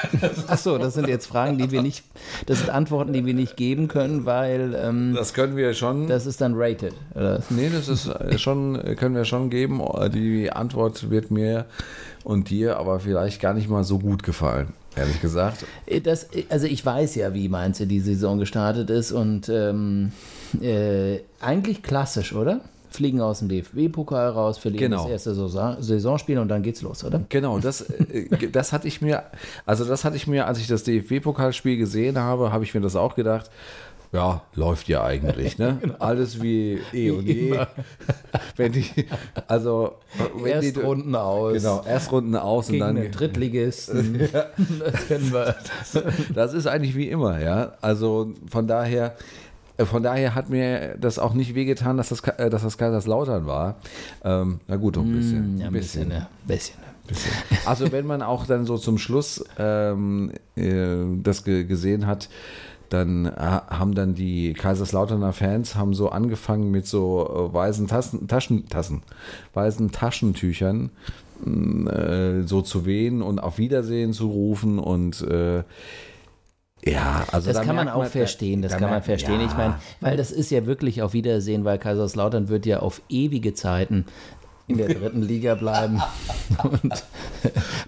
*laughs* Ach so, das sind jetzt Fragen, die wir nicht, das sind Antworten, die wir nicht geben können, weil ähm, Das können wir schon. das ist dann rated. Oder? nee, das ist äh, schon, äh, können wir schon geben. Die Antwort wird mir und dir aber vielleicht gar nicht mal so gut gefallen, ehrlich gesagt. Das, also ich weiß ja, wie Mainz in die Saison gestartet ist und ähm, äh, eigentlich klassisch, oder? Fliegen aus dem DFB-Pokal raus, verlieren Genau. das erste Saison Saisonspiel und dann geht's los, oder? Genau, das, äh, *laughs* das hatte ich mir, also das hatte ich mir, als ich das DFB-Pokalspiel gesehen habe, habe ich mir das auch gedacht. Ja, läuft ja eigentlich, ne? *laughs* Alles wie eh und je. *laughs* Wenn die, also wenn die, Erstrunden aus. genau, Erstrunden aus und dann den Drittligisten. das kennen wir. Das ist eigentlich wie immer, ja. Also von daher, von daher hat mir das auch nicht wehgetan, dass das, äh, dass das Kaiserslautern war. Ähm, na gut, ein bisschen. Mm, Ja, ein bisschen, ja. Bisschen. bisschen. Also wenn man auch dann so zum Schluss ähm, äh, das ge gesehen hat, dann äh, haben dann die Kaiserslauterner Fans haben so angefangen mit so äh, weißen Tassen, Taschen, Tassen, weißen Taschentüchern mh, äh, so zu wehen und auf Wiedersehen zu rufen und äh, ja, also Das da kann man auch verstehen, das da kann man verstehen. ja. Ich meine, weil das ist ja wirklich auf Wiedersehen, weil Kaiserslautern wird ja auf ewige Zeiten in der dritten Liga bleiben *laughs* und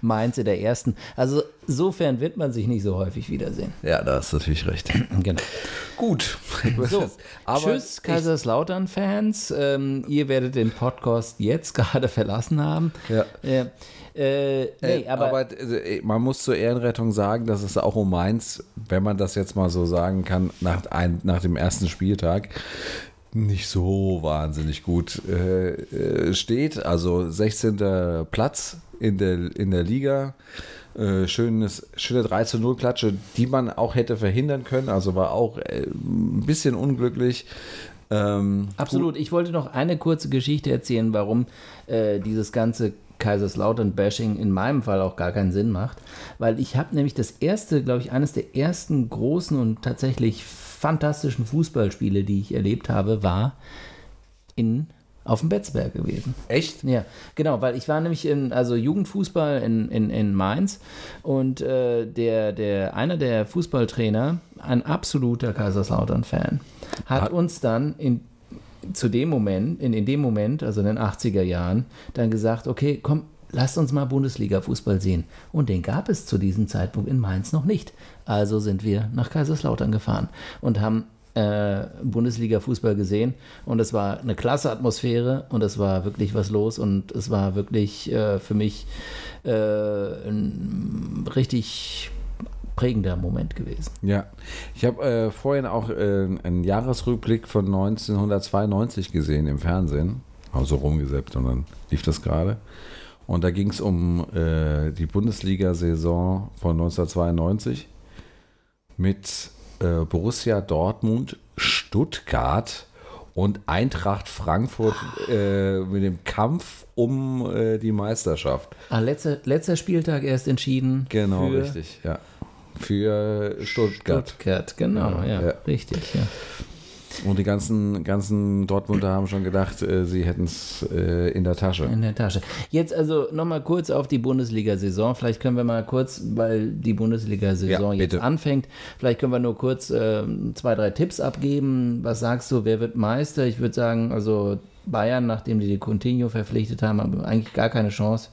Mainz in der ersten. Also insofern wird man sich nicht so häufig wiedersehen. Ja, da hast du natürlich recht. *clears throat* Genau. Gut. *laughs* So, *laughs* Aber tschüss Kaiserslautern-Fans. Ähm, ihr werdet den Podcast jetzt gerade verlassen haben. Ja. Äh, äh, nee, Äh, aber, aber, äh, man muss zur Ehrenrettung sagen, dass es auch um Mainz, wenn man das jetzt mal so sagen kann, nach, ein, nach dem ersten Spieltag nicht so wahnsinnig gut äh, äh, steht. Also 16. Platz in der, in der Liga. Äh, schönes, schöne 3 zu 0 Klatsche, die man auch hätte verhindern können. Also war auch äh, ein bisschen unglücklich. Ähm, Absolut. Ich wollte noch eine kurze Geschichte erzählen, warum dieses ganze Kaiserslautern-Bashing in meinem Fall auch gar keinen Sinn macht. Weil ich habe nämlich das erste, glaube ich, eines der ersten großen und tatsächlich fantastischen Fußballspiele, die ich erlebt habe, war in auf dem Betzberg gewesen. Echt? Ja, genau, weil ich war nämlich in, also Jugendfußball in, in, in Mainz und äh, der, der, einer der Fußballtrainer, ein absoluter Kaiserslautern-Fan, hat Hat- uns dann in, zu dem Moment, in, in dem Moment, also in den 80er Jahren, dann gesagt, okay, komm, lasst uns mal Bundesliga-Fußball sehen. Und den gab es zu diesem Zeitpunkt in Mainz noch nicht. Also sind wir nach Kaiserslautern gefahren und haben äh, Bundesliga-Fußball gesehen und es war eine klasse Atmosphäre und es war wirklich was los und es war wirklich äh, für mich äh, ein richtig prägender Moment gewesen. Ja, ich habe äh, vorhin auch äh, einen Jahresrückblick von 1992 gesehen im Fernsehen, also rumgesäppt und dann lief das gerade. Und da ging es um äh, die Bundesliga-Saison von 1992 mit äh, Borussia Dortmund, Stuttgart und Eintracht Frankfurt äh, mit dem Kampf um äh, die Meisterschaft. Ah, letzter, letzter Spieltag erst entschieden. Genau, richtig, ja. Für Stuttgart. Stuttgart, genau, ja, Ja. richtig, ja. Und die ganzen, ganzen Dortmunder haben schon gedacht, äh, sie hätten es äh, in der Tasche. In der Tasche. Jetzt also nochmal kurz auf die Bundesliga-Saison. Vielleicht können wir mal kurz, weil die Bundesliga-Saison Ja, jetzt anfängt, vielleicht können wir nur kurz ähm, zwei, drei Tipps abgeben. Was sagst du, wer wird Meister? Ich würde sagen, also Bayern, nachdem die die Coutinho verpflichtet haben, haben eigentlich gar keine Chance.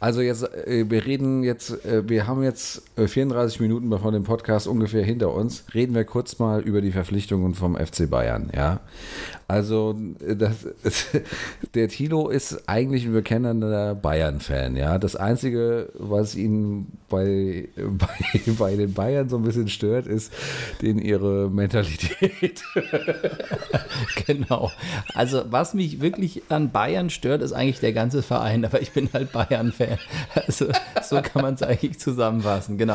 Also jetzt, äh, wir reden jetzt, äh, wir haben jetzt äh, 34 Minuten von dem Podcast ungefähr hinter uns. Reden wir kurz mal über die Verpflichtungen vom FC Bayern, ja. Also äh, das, *laughs* der Tilo ist eigentlich ein bekennender Bayern-Fan, ja. Das Einzige, was ihn bei, *laughs* bei, bei den Bayern so ein bisschen stört, ist den ihre Mentalität. *laughs* genau. Also was mich wirklich an Bayern stört, ist eigentlich der ganze Verein, aber ich bin halt Bayern-Fan. Also so kann man es eigentlich zusammenfassen, genau.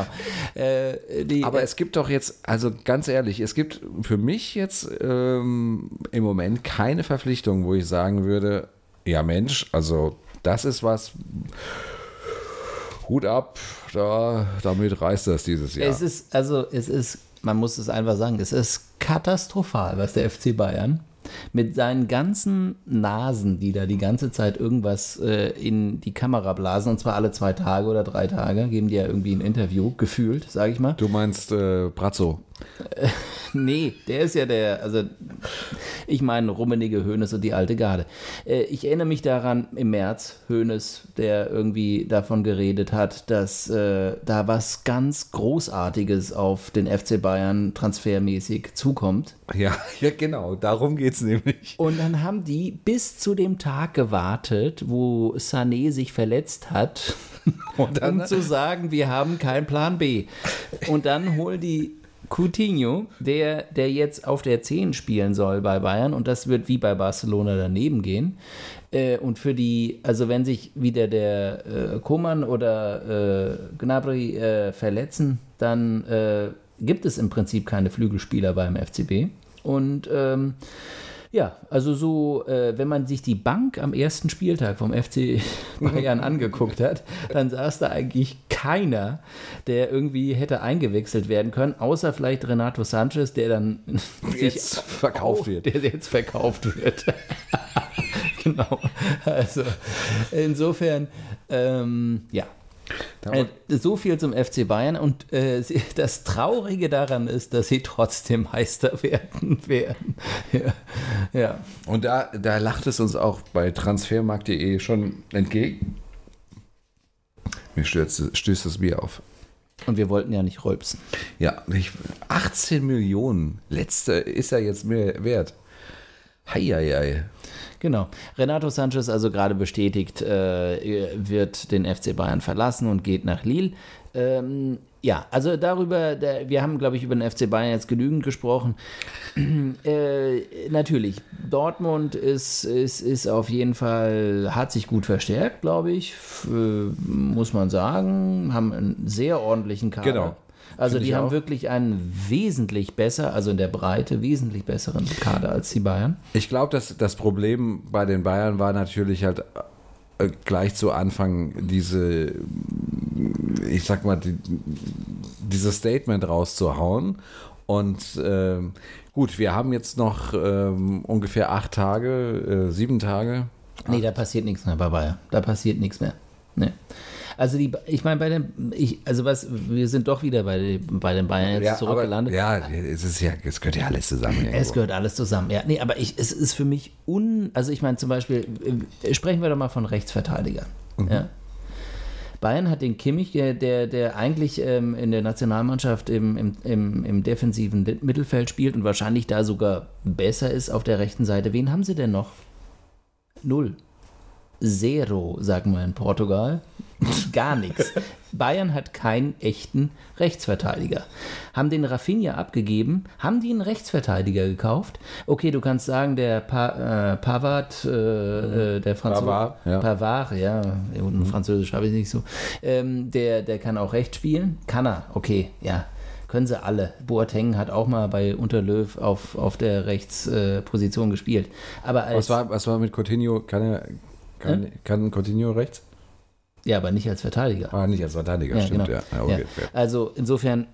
Äh, die, aber es gibt doch jetzt, also ganz ehrlich, es gibt für mich jetzt ähm, im Moment keine Verpflichtung, wo ich sagen würde, ja Mensch, also das ist was, Hut ab, da, damit reißt das dieses Jahr. Es ist, also es ist, man muss es einfach sagen, es ist katastrophal, was der FC Bayern mit seinen ganzen Nasen, die da die ganze Zeit irgendwas äh, in die Kamera blasen, und zwar alle zwei Tage oder drei Tage, geben die ja irgendwie ein Interview, gefühlt, sage ich mal. Du meinst äh, Brazzo? *laughs* nee, der ist ja der, also ich meine Rummenige, Hönes und die alte Garde. Äh, ich erinnere mich daran im März, Hönes, der irgendwie davon geredet hat, dass äh, da was ganz Großartiges auf den FC Bayern transfermäßig zukommt. Ja, *laughs* ja genau, darum geht es nämlich. Und dann haben die bis zu dem Tag gewartet, wo Sané sich verletzt hat, *laughs* dann, um zu sagen, wir haben keinen Plan B. Und dann holen die Coutinho, der, der jetzt auf der 10 spielen soll bei Bayern und das wird wie bei Barcelona daneben gehen. Äh, und für die, also wenn sich wieder der äh, Koman oder äh, Gnabry äh, verletzen, dann äh, gibt es im Prinzip keine Flügelspieler beim FCB. Und ähm, ja, also so, äh, wenn man sich die Bank am ersten Spieltag vom FC *laughs* Bayern angeguckt hat, dann saß da eigentlich keiner, der irgendwie hätte eingewechselt werden können, außer vielleicht Renato Sanchez, der dann jetzt verkauft wird. Der jetzt verkauft wird. *laughs* genau. Also insofern, ähm, ja, so viel zum FC Bayern und äh, *laughs* das Traurige daran ist, dass sie trotzdem Meister *laughs* werden werden. Ja. ja. Und da, da lacht es uns auch bei transfermarkt.de schon entgegen. Mir stößt, stößt das Bier auf. Und wir wollten ja nicht rülpsen. Ja, 18 Millionen. Letzte ist er jetzt mehr wert. Heieiei. Genau. Renato Sanchez, also gerade bestätigt, äh, wird den FC Bayern verlassen und geht nach Lille. Ähm, ja, also darüber, der, wir haben, glaube ich, über den FC Bayern jetzt genügend gesprochen. Äh, natürlich, Dortmund ist, ist, ist auf jeden Fall, hat sich gut verstärkt, glaube ich, äh, muss man sagen. Haben einen sehr ordentlichen Kader. Genau. Also die haben auch. wirklich einen wesentlich besser, also in der Breite, wesentlich besseren Kader als die Bayern. Ich glaube, dass das Problem bei den Bayern war natürlich halt äh, gleich zu Anfang diese, ich sag mal, die, dieses Statement rauszuhauen. Und äh, gut, wir haben jetzt noch äh, ungefähr acht Tage, äh, sieben Tage. Nee, da passiert nichts mehr bei Bayern. Da passiert nichts mehr. Nee. Also die, ich meine, bei den, ich, also was, wir sind doch wieder bei, bei den Bayern jetzt ja, zurückgelandet. Aber, ja, es ist ja, es gehört ja alles zusammen. Irgendwo. Es gehört alles zusammen, ja. Nee, aber ich, es ist für mich un, also ich meine zum Beispiel, äh, sprechen wir doch mal von Rechtsverteidigern. Mhm. Ja. Bayern hat den Kimmich, der, der, der eigentlich ähm, in der Nationalmannschaft im, im, im, im, defensiven Mittelfeld spielt und wahrscheinlich da sogar besser ist auf der rechten Seite. Wen haben sie denn noch? Null. Zero, sagen wir in Portugal. Gar nichts. *laughs* Bayern hat keinen echten Rechtsverteidiger. Haben den Rafinha abgegeben, haben die einen Rechtsverteidiger gekauft. Okay, du kannst sagen, der pa äh, Pavard, äh, äh der Franzose. Pavard, ja. Pavard, ja, mhm. Französisch habe ich nicht so. Ähm, der, der kann auch rechts spielen. Kann er, okay, ja. Können sie alle. Boateng hat auch mal bei Unterlöw auf, auf der Rechtsposition äh, gespielt. Aber was, war, was war mit Coutinho? Kann er kann, kann Coutinho rechts? Ja, aber nicht als Verteidiger. Ah, nicht als Verteidiger, ja, stimmt, genau. ja. Okay, ja. Also insofern,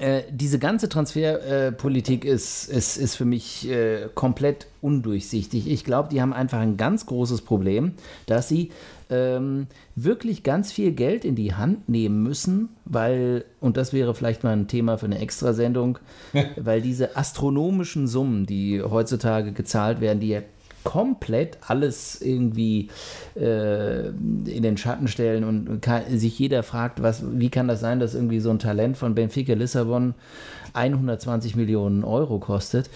äh, diese ganze Transferpolitik äh, ist, ist, ist für mich äh, komplett undurchsichtig. Ich glaube, die haben einfach ein ganz großes Problem, dass sie ähm, wirklich ganz viel Geld in die Hand nehmen müssen, weil, und das wäre vielleicht mal ein Thema für eine Extrasendung, *laughs* weil diese astronomischen Summen, die heutzutage gezahlt werden, die ja komplett alles irgendwie äh, in den Schatten stellen und kann, sich jeder fragt, was, wie kann das sein, dass irgendwie so ein Talent von Benfica Lissabon 120 Millionen Euro kostet.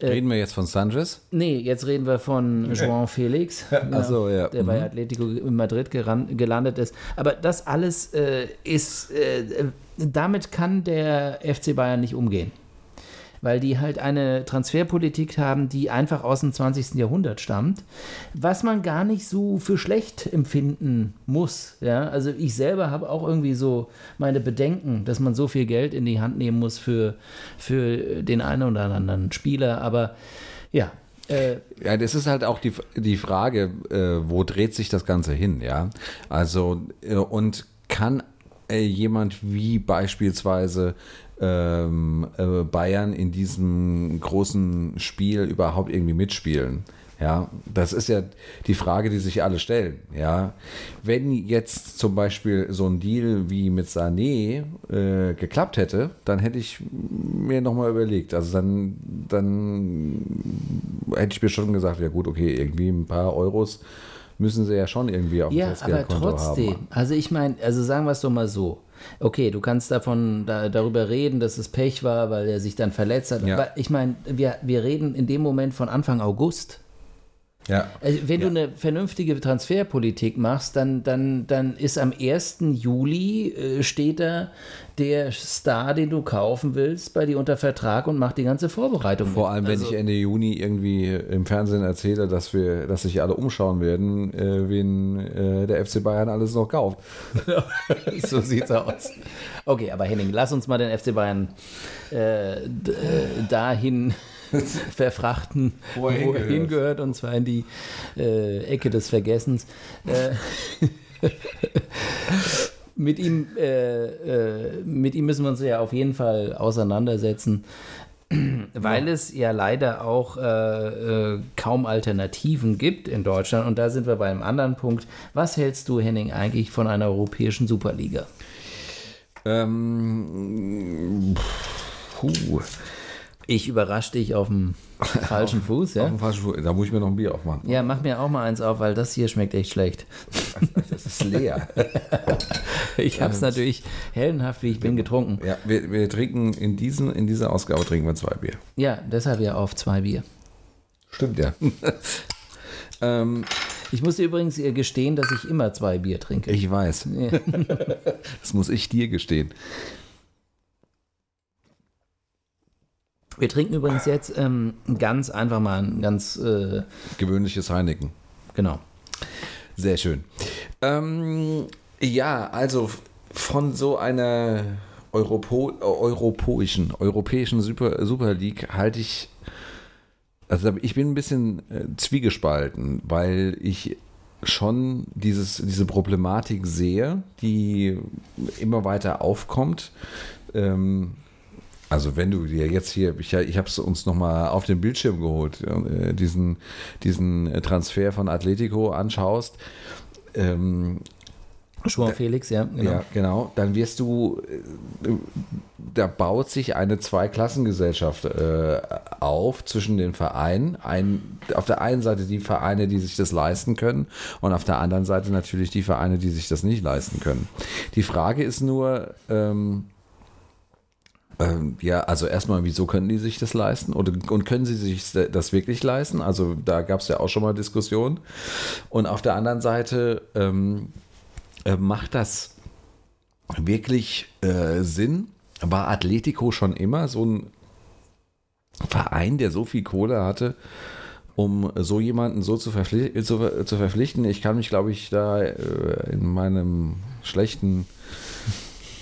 Äh, reden wir jetzt von Sanchez? Nee, jetzt reden wir von João Felix, *laughs* ja, so, ja. der bei mhm. Atletico in Madrid gelandet ist. Aber das alles äh, ist, äh, damit kann der FC Bayern nicht umgehen weil die halt eine Transferpolitik haben, die einfach aus dem 20. Jahrhundert stammt, was man gar nicht so für schlecht empfinden muss. Ja? Also ich selber habe auch irgendwie so meine Bedenken, dass man so viel Geld in die Hand nehmen muss für, für den einen oder anderen Spieler, aber ja, äh, ja, das ist halt auch die, die Frage, äh, wo dreht sich das Ganze hin, ja? Also, äh, und kann äh, jemand wie beispielsweise ähm, äh, Bayern in diesem großen Spiel überhaupt irgendwie mitspielen. Ja, das ist ja die Frage, die sich alle stellen. Ja, wenn jetzt zum Beispiel so ein Deal wie mit Sané äh, geklappt hätte, dann hätte ich mir nochmal überlegt. Also dann, dann hätte ich mir schon gesagt, ja gut, okay, irgendwie ein paar Euros müssen sie ja schon irgendwie auf ja, dem Festgeldkonto aber trotzdem, haben. Also ich meine, also sagen wir es doch mal so okay, du kannst davon da, darüber reden, dass es Pech war, weil er sich dann verletzt hat. Ja. Aber ich meine, wir, wir reden in dem Moment von Anfang August. Ja. Also wenn ja. du eine vernünftige Transferpolitik machst, dann, dann, dann ist am 1. Juli äh, steht da der Star, den du kaufen willst, bei dir unter Vertrag und macht die ganze Vorbereitung. Vor allem, wenn also, ich Ende Juni irgendwie im Fernsehen erzähle, dass wir, dass sich alle umschauen werden, äh, wen äh, der FC Bayern alles noch kauft. *laughs* so sieht's aus. Okay, aber Henning, lass uns mal den FC Bayern äh, äh dahin *laughs* verfrachten, wo er, wo er hingehört, und zwar in die äh, Ecke des Vergessens. Äh, *laughs* mit ihm, äh, äh, mit ihm müssen wir uns ja auf jeden Fall auseinandersetzen, *clears throat* weil ja. es ja leider auch äh, äh, kaum Alternativen gibt in Deutschland. Und da sind wir bei einem anderen Punkt. Was hältst du, Henning, eigentlich von einer europäischen Superliga? Ähm, puh. Ich überrasche dich auf dem *laughs* falschen Fuß, ja? Auf dem falschen Fuß. Da muss ich mir noch ein Bier aufmachen. Ja, mach mir auch mal eins auf, weil das hier schmeckt echt schlecht. Das ist leer. *laughs* ich habe es natürlich heldenhaft, wie ich bin, getrunken. Ja, wir, wir trinken in, diesen, in dieser Ausgabe trinken wir zwei Bier. Ja, deshalb ja auf zwei Bier. Stimmt, ja. *laughs* ähm, ich muss dir übrigens gestehen, dass ich immer zwei Bier trinke. Ich weiß. Ja. das muss ich dir gestehen. Wir trinken übrigens jetzt ähm, ganz einfach mal ein ganz äh, gewöhnliches Heineken. Genau. Sehr schön. Ähm, ja, also von so einer Europo europäischen, europäischen Super, Super League halte ich, also ich bin ein bisschen äh, zwiegespalten, weil ich schon dieses, diese Problematik sehe, die immer weiter aufkommt. Ähm, also wenn du dir jetzt hier, ich, ich habe es uns nochmal auf den Bildschirm geholt, äh, diesen, diesen Transfer von Atletico anschaust, ähm, Joao Felix, ja, genau. Ja, genau. Dann wirst du, äh, da baut sich eine Zweiklassengesellschaft äh, auf zwischen den Vereinen. Ein, auf der einen Seite die Vereine, die sich das leisten können und auf der anderen Seite natürlich die Vereine, die sich das nicht leisten können. Die Frage ist nur, ähm, ähm, ja, also erstmal, wieso können die sich das leisten? Oder, und können sie sich das wirklich leisten? Also da gab es ja auch schon mal Diskussionen. Und auf der anderen Seite ähm, äh, macht das wirklich äh, Sinn? War Atletico schon immer so ein Verein, der so viel Kohle hatte, um so jemanden so zu, verpflichten? Zu, zu verpflichten? Ich kann mich, glaube ich, da äh, in meinem schlechten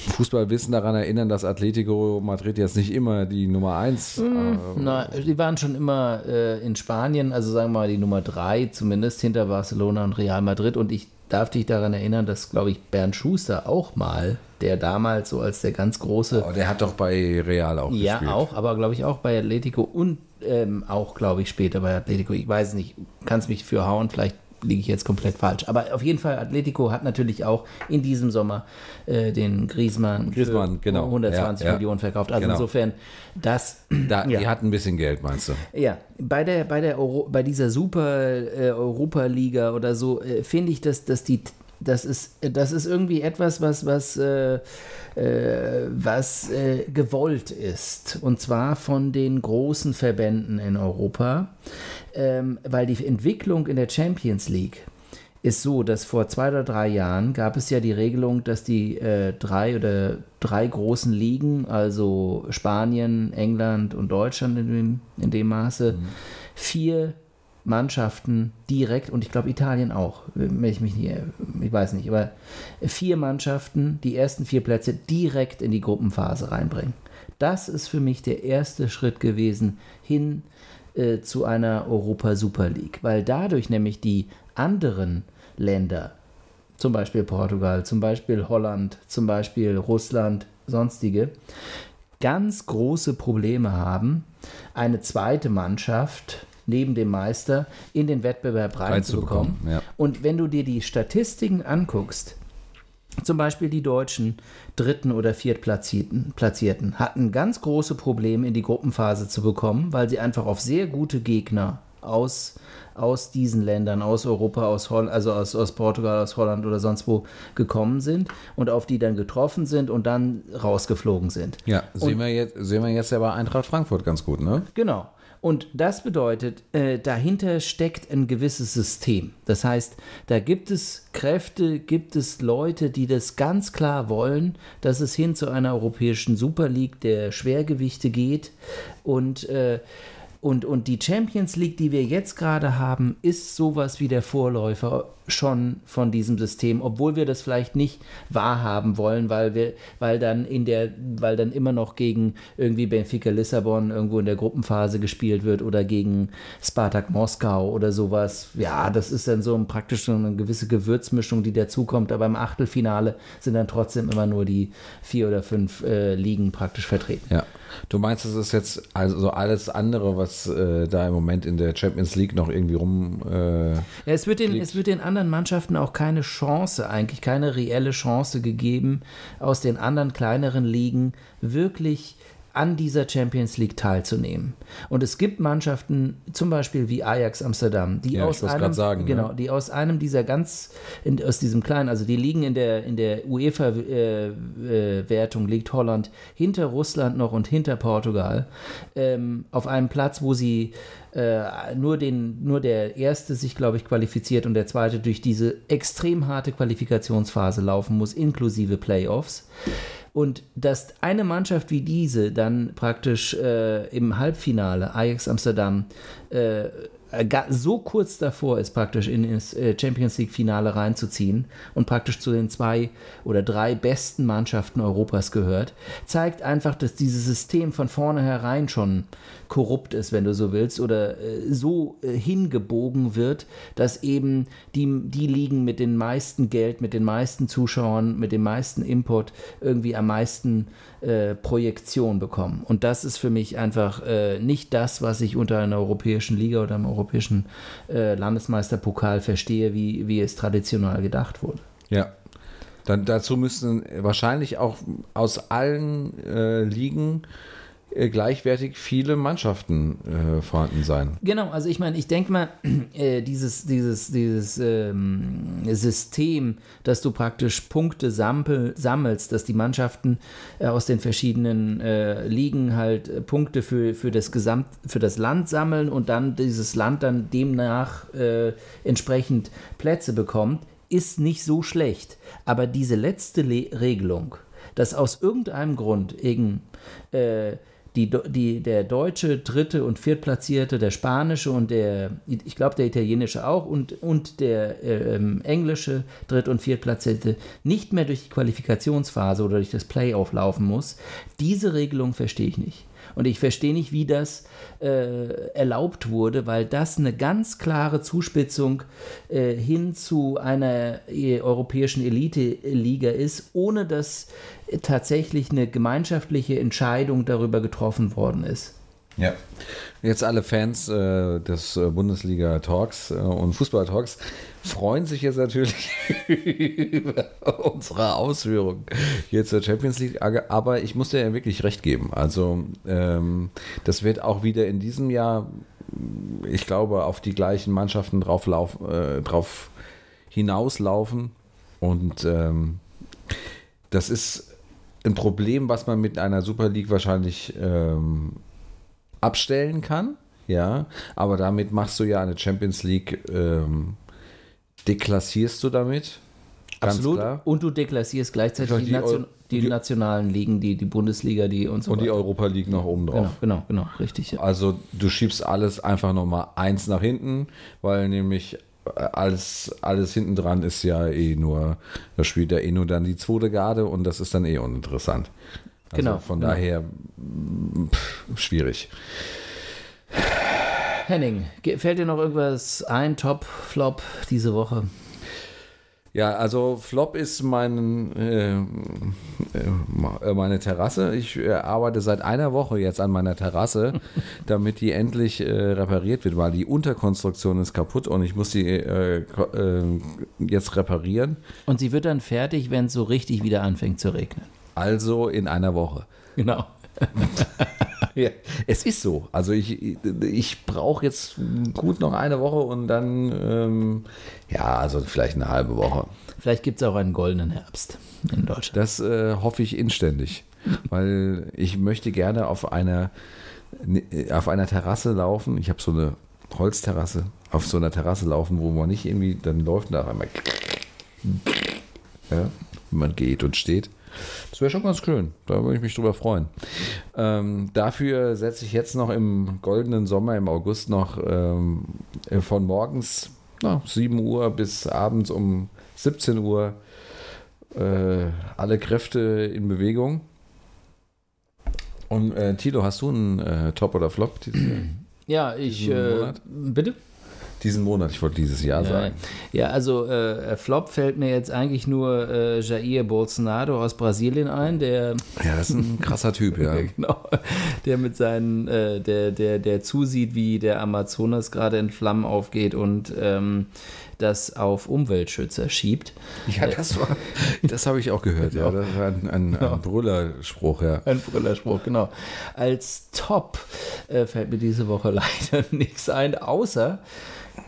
Fußballwissen daran erinnern, dass Atletico Madrid jetzt nicht immer die Nummer 1. Mhm. Äh, Na, die waren schon immer äh, in Spanien, also sagen wir mal die Nummer 3 zumindest hinter Barcelona und Real Madrid. Und ich darf dich daran erinnern, dass, glaube ich, Bernd Schuster auch mal, der damals so als der ganz große. Oh, der hat doch bei Real auch ja, gespielt. Ja, auch, aber glaube ich auch bei Atletico und ähm, auch, glaube ich, später bei Atletico. Ich weiß nicht, kannst mich für hauen, vielleicht liege ich jetzt komplett falsch. Aber auf jeden Fall, Atletico hat natürlich auch in diesem Sommer äh, den Griezmann, Griezmann für genau. 120 ja, ja. Millionen verkauft. Also Genau. insofern, das Da, *clears throat* ja. Die hatten ein bisschen Geld, meinst du? Ja, bei der, bei der Euro, bei dieser Super äh, Europa-Liga oder so, äh, finde ich, dass, dass die das ist, das ist irgendwie etwas, was, was, äh, äh, was äh, gewollt ist. Und zwar von den großen Verbänden in Europa. Ähm, weil die Entwicklung in der Champions League ist so, dass vor zwei oder drei Jahren gab es ja die Regelung, dass die äh, drei oder drei großen Ligen, also Spanien, England und Deutschland in dem, in dem Maße, vier Mannschaften direkt und ich glaube Italien auch, wenn ich mich nicht, ich weiß nicht, aber vier Mannschaften, die ersten vier Plätze direkt in die Gruppenphase reinbringen. Das ist für mich der erste Schritt gewesen hin äh, zu einer Europa Super League, weil dadurch nämlich die anderen Länder, zum Beispiel Portugal, zum Beispiel Holland, zum Beispiel Russland, sonstige, ganz große Probleme haben, eine zweite Mannschaft neben dem Meister in den Wettbewerb reinzubekommen. Reinzubekommen, ja. Und wenn du dir die Statistiken anguckst, zum Beispiel die deutschen Dritten- oder Viertplatzierten Platzierten hatten ganz große Probleme in die Gruppenphase zu bekommen, weil sie einfach auf sehr gute Gegner aus, aus diesen Ländern, aus Europa, aus Holland, also aus, aus Portugal, aus Holland oder sonst wo gekommen sind und auf die dann getroffen sind und dann rausgeflogen sind. Ja, sehen wir, jetzt, sehen wir jetzt ja bei Eintracht Frankfurt ganz gut, ne? Genau. Und das bedeutet, äh, dahinter steckt ein gewisses System. Das heißt, da gibt es Kräfte, gibt es Leute, die das ganz klar wollen, dass es hin zu einer europäischen Super League der Schwergewichte geht. Und, äh, und, und die Champions League, die wir jetzt gerade haben, ist sowas wie der Vorläufer schon von diesem System, obwohl wir das vielleicht nicht wahrhaben wollen, weil wir, weil dann in der, weil dann immer noch gegen irgendwie Benfica Lissabon irgendwo in der Gruppenphase gespielt wird oder gegen Spartak Moskau oder sowas. Ja, das ist dann so ein, praktisch so eine gewisse Gewürzmischung, die dazukommt, aber im Achtelfinale sind dann trotzdem immer nur die vier oder fünf äh, Ligen praktisch vertreten. Ja. Du meinst, das ist jetzt also alles andere, was äh, da im Moment in der Champions League noch irgendwie rum. Äh, Ja, es wird, den, es wird den anderen Mannschaften auch keine Chance, eigentlich keine reelle Chance gegeben, aus den anderen kleineren Ligen wirklich an dieser Champions League teilzunehmen. Und es gibt Mannschaften, zum Beispiel wie Ajax Amsterdam, die Ja, aus einem, sagen, genau, ne? die aus einem dieser ganz, in, aus diesem kleinen, also die liegen in der, in der UEFA-Wertung, liegt Holland hinter Russland noch und hinter Portugal, ähm, auf einem Platz, wo sie äh, nur, den, nur der erste sich, glaube ich, qualifiziert und der zweite durch diese extrem harte Qualifikationsphase laufen muss, inklusive Playoffs. Und dass eine Mannschaft wie diese dann praktisch äh, im Halbfinale, Ajax Amsterdam, äh, so kurz davor ist, praktisch in das äh, Champions League-Finale reinzuziehen und praktisch zu den zwei oder drei besten Mannschaften Europas gehört, zeigt einfach, dass dieses System von vornherein schon korrupt ist, wenn du so willst, oder äh, so äh, hingebogen wird, dass eben die, die Ligen mit den meisten Geld, mit den meisten Zuschauern, mit dem meisten Input irgendwie am meisten äh, Projektion bekommen. Und das ist für mich einfach äh, nicht das, was ich unter einer europäischen Liga oder einem europäischen äh, Landesmeisterpokal verstehe, wie, wie es traditionell gedacht wurde. ja. Dann dazu müssten wahrscheinlich auch aus allen äh, Ligen gleichwertig viele Mannschaften äh, vorhanden sein. Genau, also ich meine, ich denke mal, *clears throat* äh, dieses, dieses, dieses ähm, System, dass du praktisch Punkte sampel, sammelst, dass die Mannschaften äh, aus den verschiedenen äh, Ligen halt äh, Punkte für, für, das Gesamt, für das Land sammeln und dann dieses Land dann demnach äh, entsprechend Plätze bekommt, ist nicht so schlecht. Aber diese letzte Le Regelung, dass aus irgendeinem Grund irgend, äh, die, die, der deutsche dritte und viertplatzierte, der spanische und der, ich glaube der italienische auch und, und der ähm, englische dritt- und viertplatzierte nicht mehr durch die Qualifikationsphase oder durch das Playoff laufen muss. Diese Regelung verstehe ich nicht. Und ich verstehe nicht, wie das äh, erlaubt wurde, weil das eine ganz klare Zuspitzung äh, hin zu einer äh, europäischen Elite-Liga ist, ohne dass äh, tatsächlich eine gemeinschaftliche Entscheidung darüber getroffen worden ist. Ja. Jetzt alle Fans äh, des äh, Bundesliga-Talks äh, und Fußball-Talks freuen sich jetzt natürlich *laughs* über unsere Ausführungen hier zur Champions League. Aber ich muss dir ja wirklich recht geben. Also, ähm, das wird auch wieder in diesem Jahr, ich glaube, auf die gleichen Mannschaften drauf, lauf, äh, drauf hinauslaufen. Und ähm, das ist ein Problem, was man mit einer Super League wahrscheinlich ähm, abstellen kann. Ja, aber damit machst du ja eine Champions League, ähm, deklassierst du damit. Absolut. Klar. Und du deklassierst gleichzeitig die, die, Nation, die, die, nationalen Ligen, die, die Bundesliga, die und so Und weiter. die Europa League nach oben drauf. Genau, genau, genau richtig. Ja. Also du schiebst alles einfach nochmal eins nach hinten, weil nämlich äh, alles, alles hinten dran ist ja eh nur, da spielt ja eh nur dann die zweite Garde und das ist dann eh uninteressant. Also genau. Von genau. daher pff, schwierig. Henning, fällt dir noch irgendwas ein, Top, Flop diese Woche? Ja, also Flop ist mein, äh, äh, meine Terrasse. Ich äh, arbeite seit einer Woche jetzt an meiner Terrasse, *laughs* damit die endlich äh, repariert wird, weil die Unterkonstruktion ist kaputt und ich muss die äh, äh, jetzt reparieren. Und sie wird dann fertig, wenn es so richtig wieder anfängt zu regnen. Also in einer Woche. Genau. *laughs* ja, es ist so. Also ich, ich brauche jetzt gut noch eine Woche und dann, ähm, ja, also vielleicht eine halbe Woche. Vielleicht gibt es auch einen goldenen Herbst in Deutschland. Das äh, hoffe ich inständig, weil ich möchte gerne auf einer, auf einer Terrasse laufen. Ich habe so eine Holzterrasse, auf so einer Terrasse laufen, wo man nicht irgendwie, dann läuft da einmal, ja, wenn man geht und steht. Das wäre schon ganz schön. Da würde ich mich drüber freuen. Ähm, dafür setze ich jetzt noch im goldenen Sommer, im August noch ähm, von morgens na, 7 Uhr bis abends um 17 Uhr äh, alle Kräfte in Bewegung. Und äh, Tilo, hast du einen äh, Top oder Flop? Diese, ja, ich. Äh, bitte? Diesen Monat, ich wollte dieses Jahr sagen. Ja, also äh, Flop fällt mir jetzt eigentlich nur äh, Jair Bolsonaro aus Brasilien ein, der. Ja, das ist ein krasser Typ, ja. *laughs* genau. Der mit seinen, äh, der, der, der zusieht, wie der Amazonas gerade in Flammen aufgeht und ähm, das auf Umweltschützer schiebt. Ja, das war, das habe ich auch gehört, genau. ja. Das war ein, ein, genau. ein Brüllerspruch, ja. Ein Brüllerspruch, genau. Als Top äh, fällt mir diese Woche *laughs* leider nichts ein, außer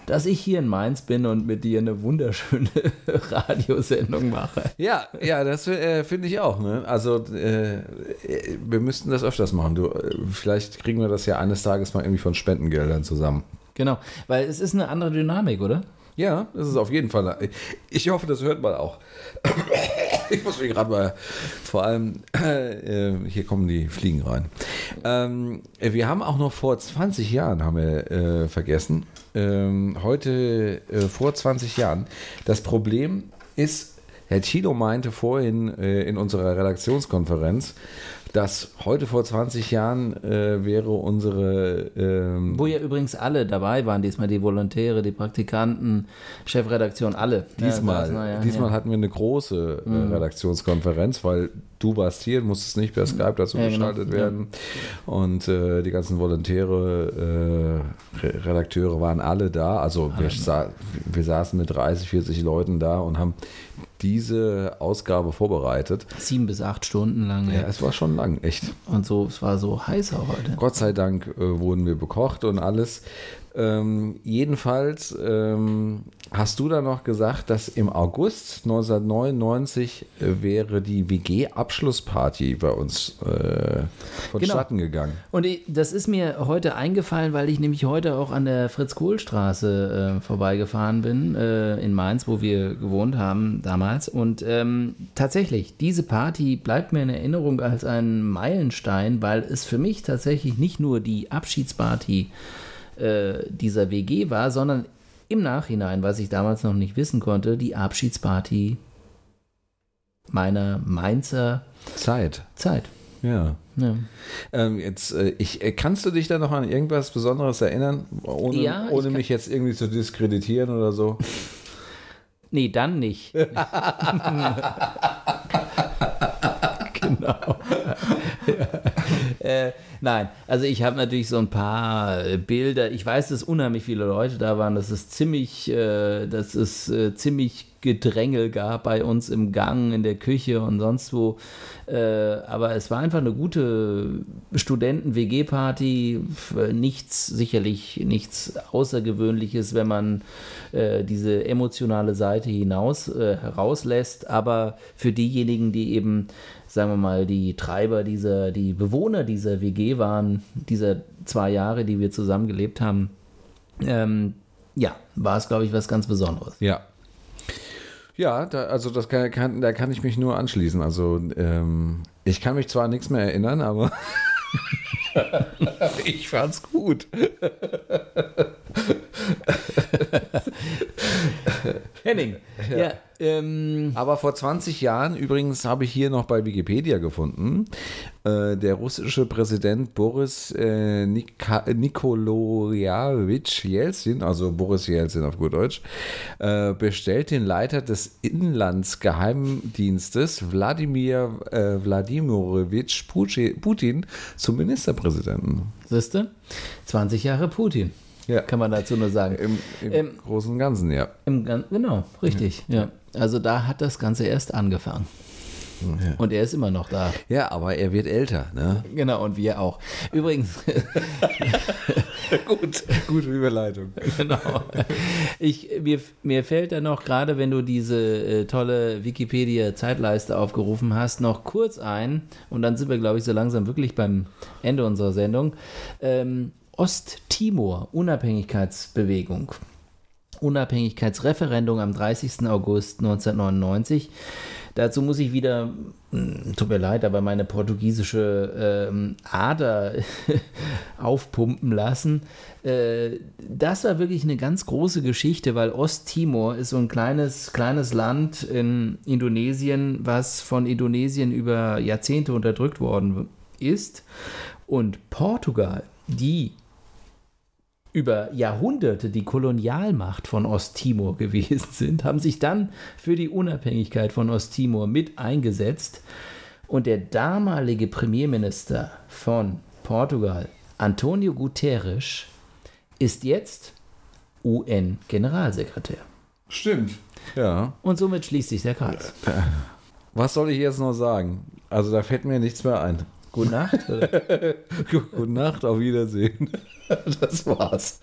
dass ich hier in Mainz bin und mit dir eine wunderschöne *laughs* Radiosendung mache. Ja, ja, das äh, finde ich auch. Ne? Also äh, wir müssten das öfters machen. Du, äh, vielleicht kriegen wir das ja eines Tages mal irgendwie von Spendengeldern zusammen. Genau, weil es ist eine andere Dynamik, oder? Ja, das ist auf jeden Fall. Ich hoffe, das hört man auch. Ich muss mich gerade mal, vor allem, äh, hier kommen die Fliegen rein. Ähm, wir haben auch noch vor 20 Jahren, haben wir äh, vergessen, ähm, heute äh, vor 20 Jahren. Das Problem ist, Herr Tilo meinte vorhin äh, in unserer Redaktionskonferenz, dass heute vor 20 Jahren äh, wäre unsere. Ähm Wo ja übrigens alle dabei waren, diesmal die Volontäre, die Praktikanten, Chefredaktion, alle. Diesmal, ja, ja, diesmal ja. hatten wir eine große äh, mhm. Redaktionskonferenz, weil du warst hier, musstest nicht per Skype dazu genau. geschaltet genau. werden. Und äh, die ganzen Volontäre, äh, Redakteure waren alle da. Also wir, sa wir saßen mit 30, 40 Leuten da und haben diese Ausgabe vorbereitet. Sieben bis acht Stunden lang. Ja, es war schon lang, echt. Und so, es war so heiß auch heute. Gott sei Dank äh, wurden wir bekocht und alles. Ähm, jedenfalls ähm, hast du da noch gesagt, dass im August 1999 äh, wäre die WG-Abschlussparty bei uns äh, vonstatten genau. gegangen. Und ich, das ist mir heute eingefallen, weil ich nämlich heute auch an der Fritz-Kohl-Straße äh, vorbeigefahren bin, äh, in Mainz, wo wir gewohnt haben damals. Und ähm, tatsächlich, diese Party bleibt mir in Erinnerung als ein Meilenstein, weil es für mich tatsächlich nicht nur die Abschiedsparty äh, dieser WG war, sondern im Nachhinein, was ich damals noch nicht wissen konnte, die Abschiedsparty meiner Mainzer Zeit. Zeit. Ja. ja. Ähm, jetzt, äh, ich, äh, kannst du dich da noch an irgendwas Besonderes erinnern, ohne, ja, ohne mich jetzt irgendwie zu diskreditieren oder so? *laughs* nee, dann nicht. *laughs* *laughs* genau. Äh, nein, also ich habe natürlich so ein paar äh, Bilder. Ich weiß, dass unheimlich viele Leute da waren. Das ist ziemlich, äh, das ist äh, ziemlich Gedrängel gab bei uns im Gang, in der Küche und sonst wo. Äh, aber es war einfach eine gute Studenten-WG-Party. Nichts, sicherlich nichts Außergewöhnliches, wenn man äh, diese emotionale Seite hinaus äh, herauslässt. Aber für diejenigen, die eben sagen wir mal, die Treiber dieser, die Bewohner dieser WG waren, dieser zwei Jahre, die wir zusammen gelebt haben, ähm, ja, war es, glaube ich, was ganz Besonderes. Ja. Ja, da, also das kann, kann, da kann ich mich nur anschließen. Also ähm, ich kann mich zwar nichts mehr erinnern, aber *laughs* ich fand's gut. *laughs* Henning, ja. ja ähm, Aber vor 20 Jahren, übrigens habe ich hier noch bei Wikipedia gefunden, äh, der russische Präsident Boris äh, Nikolajewitsch Jelzin, also Boris Jelzin auf gut Deutsch, äh, bestellt den Leiter des Inlandsgeheimdienstes Wladimir äh, Wladimirovich Putin zum Ministerpräsidenten. Siehste? 20 Jahre Putin. Ja. Kann man dazu nur sagen. Im, im ähm, Großen und Ganzen, ja. Im, genau, richtig. Ja. ja. Also da hat das Ganze erst angefangen. Ja. Und er ist immer noch da. Ja, aber er wird älter, ne? Genau, und wir auch. Übrigens. *laughs* Gut, gute Überleitung. Genau. Ich, mir, mir fällt da noch, gerade wenn du diese äh, tolle Wikipedia-Zeitleiste aufgerufen hast, noch kurz ein, und dann sind wir, glaube ich, so langsam wirklich beim Ende unserer Sendung. Ähm, Osttimor, Unabhängigkeitsbewegung. Unabhängigkeitsreferendum am 30. August 1999. Dazu muss ich wieder, hm, tut mir leid, aber meine portugiesische ähm, Ader *laughs* aufpumpen lassen. Äh, das war wirklich eine ganz große Geschichte, weil Osttimor ist so ein kleines, kleines Land in Indonesien, was von Indonesien über Jahrzehnte unterdrückt worden ist. Und Portugal, die über Jahrhunderte die Kolonialmacht von Osttimor gewesen *laughs* sind, haben sich dann für die Unabhängigkeit von Osttimor mit eingesetzt. Und der damalige Premierminister von Portugal, Antonio Guterres, ist jetzt UN-Generalsekretär. Stimmt, ja. Und somit schließt sich der Kreis. Was soll ich jetzt noch sagen? Also da fällt mir nichts mehr ein. Gute Nacht. *laughs* Gute Nacht, auf Wiedersehen. *laughs* Das war's.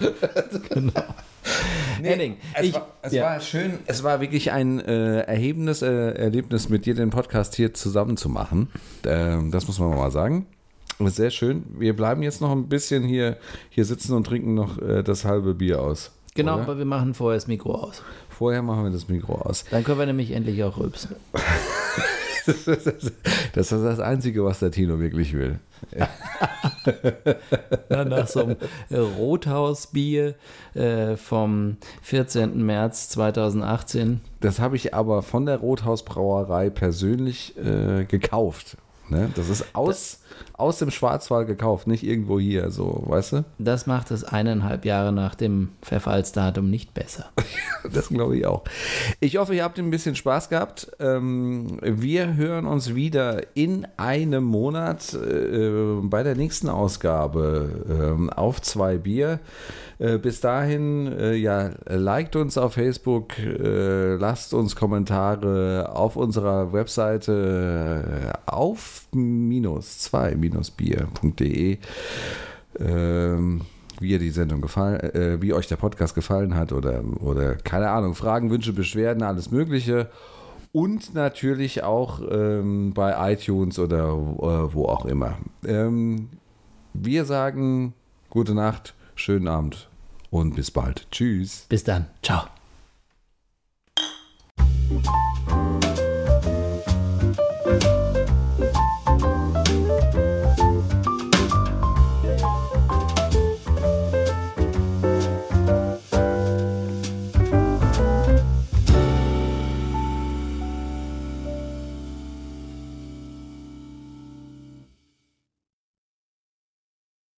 Genau. Nee, Henning, es, ich, war, es ja. war, schön, es war wirklich ein äh, erhebendes äh, Erlebnis, mit dir den Podcast hier zusammen zu machen. Ähm, das muss man mal sagen. Sehr schön. Wir bleiben jetzt noch ein bisschen hier, hier sitzen und trinken noch äh, das halbe Bier aus. Genau, oder? aber wir machen vorher das Mikro aus. Vorher machen wir das Mikro aus. Dann können wir nämlich endlich auch rülpsen. *laughs* das ist das Einzige, was der Tino wirklich will. *laughs* Na, nach so einem Rothausbier äh, vom 14. März 2018. Das habe ich aber von der Rothausbrauerei persönlich äh, gekauft. Ne? Das ist aus, aus dem Schwarzwald gekauft, nicht irgendwo hier, so, weißt du? Das macht es eineinhalb Jahre nach dem Verfallsdatum nicht besser. *laughs* das glaube ich auch. Ich hoffe, ihr habt ein bisschen Spaß gehabt. Ähm, wir hören uns wieder in einem Monat äh, äh, bei der nächsten Ausgabe ähm, auf zwei Bier. Äh, bis dahin, ja, liked uns auf Facebook, lasst uns Kommentare auf unserer Webseite auf minus zwei 2-bier.de. Ähm, wie ihr die Sendung gefallen, äh, wie euch der Podcast gefallen hat oder, oder keine Ahnung, Fragen, Wünsche, Beschwerden, alles Mögliche. Und natürlich auch ähm, bei iTunes oder äh, wo auch immer. Ähm, wir sagen gute Nacht, schönen Abend und bis bald. Tschüss. Bis dann. Ciao.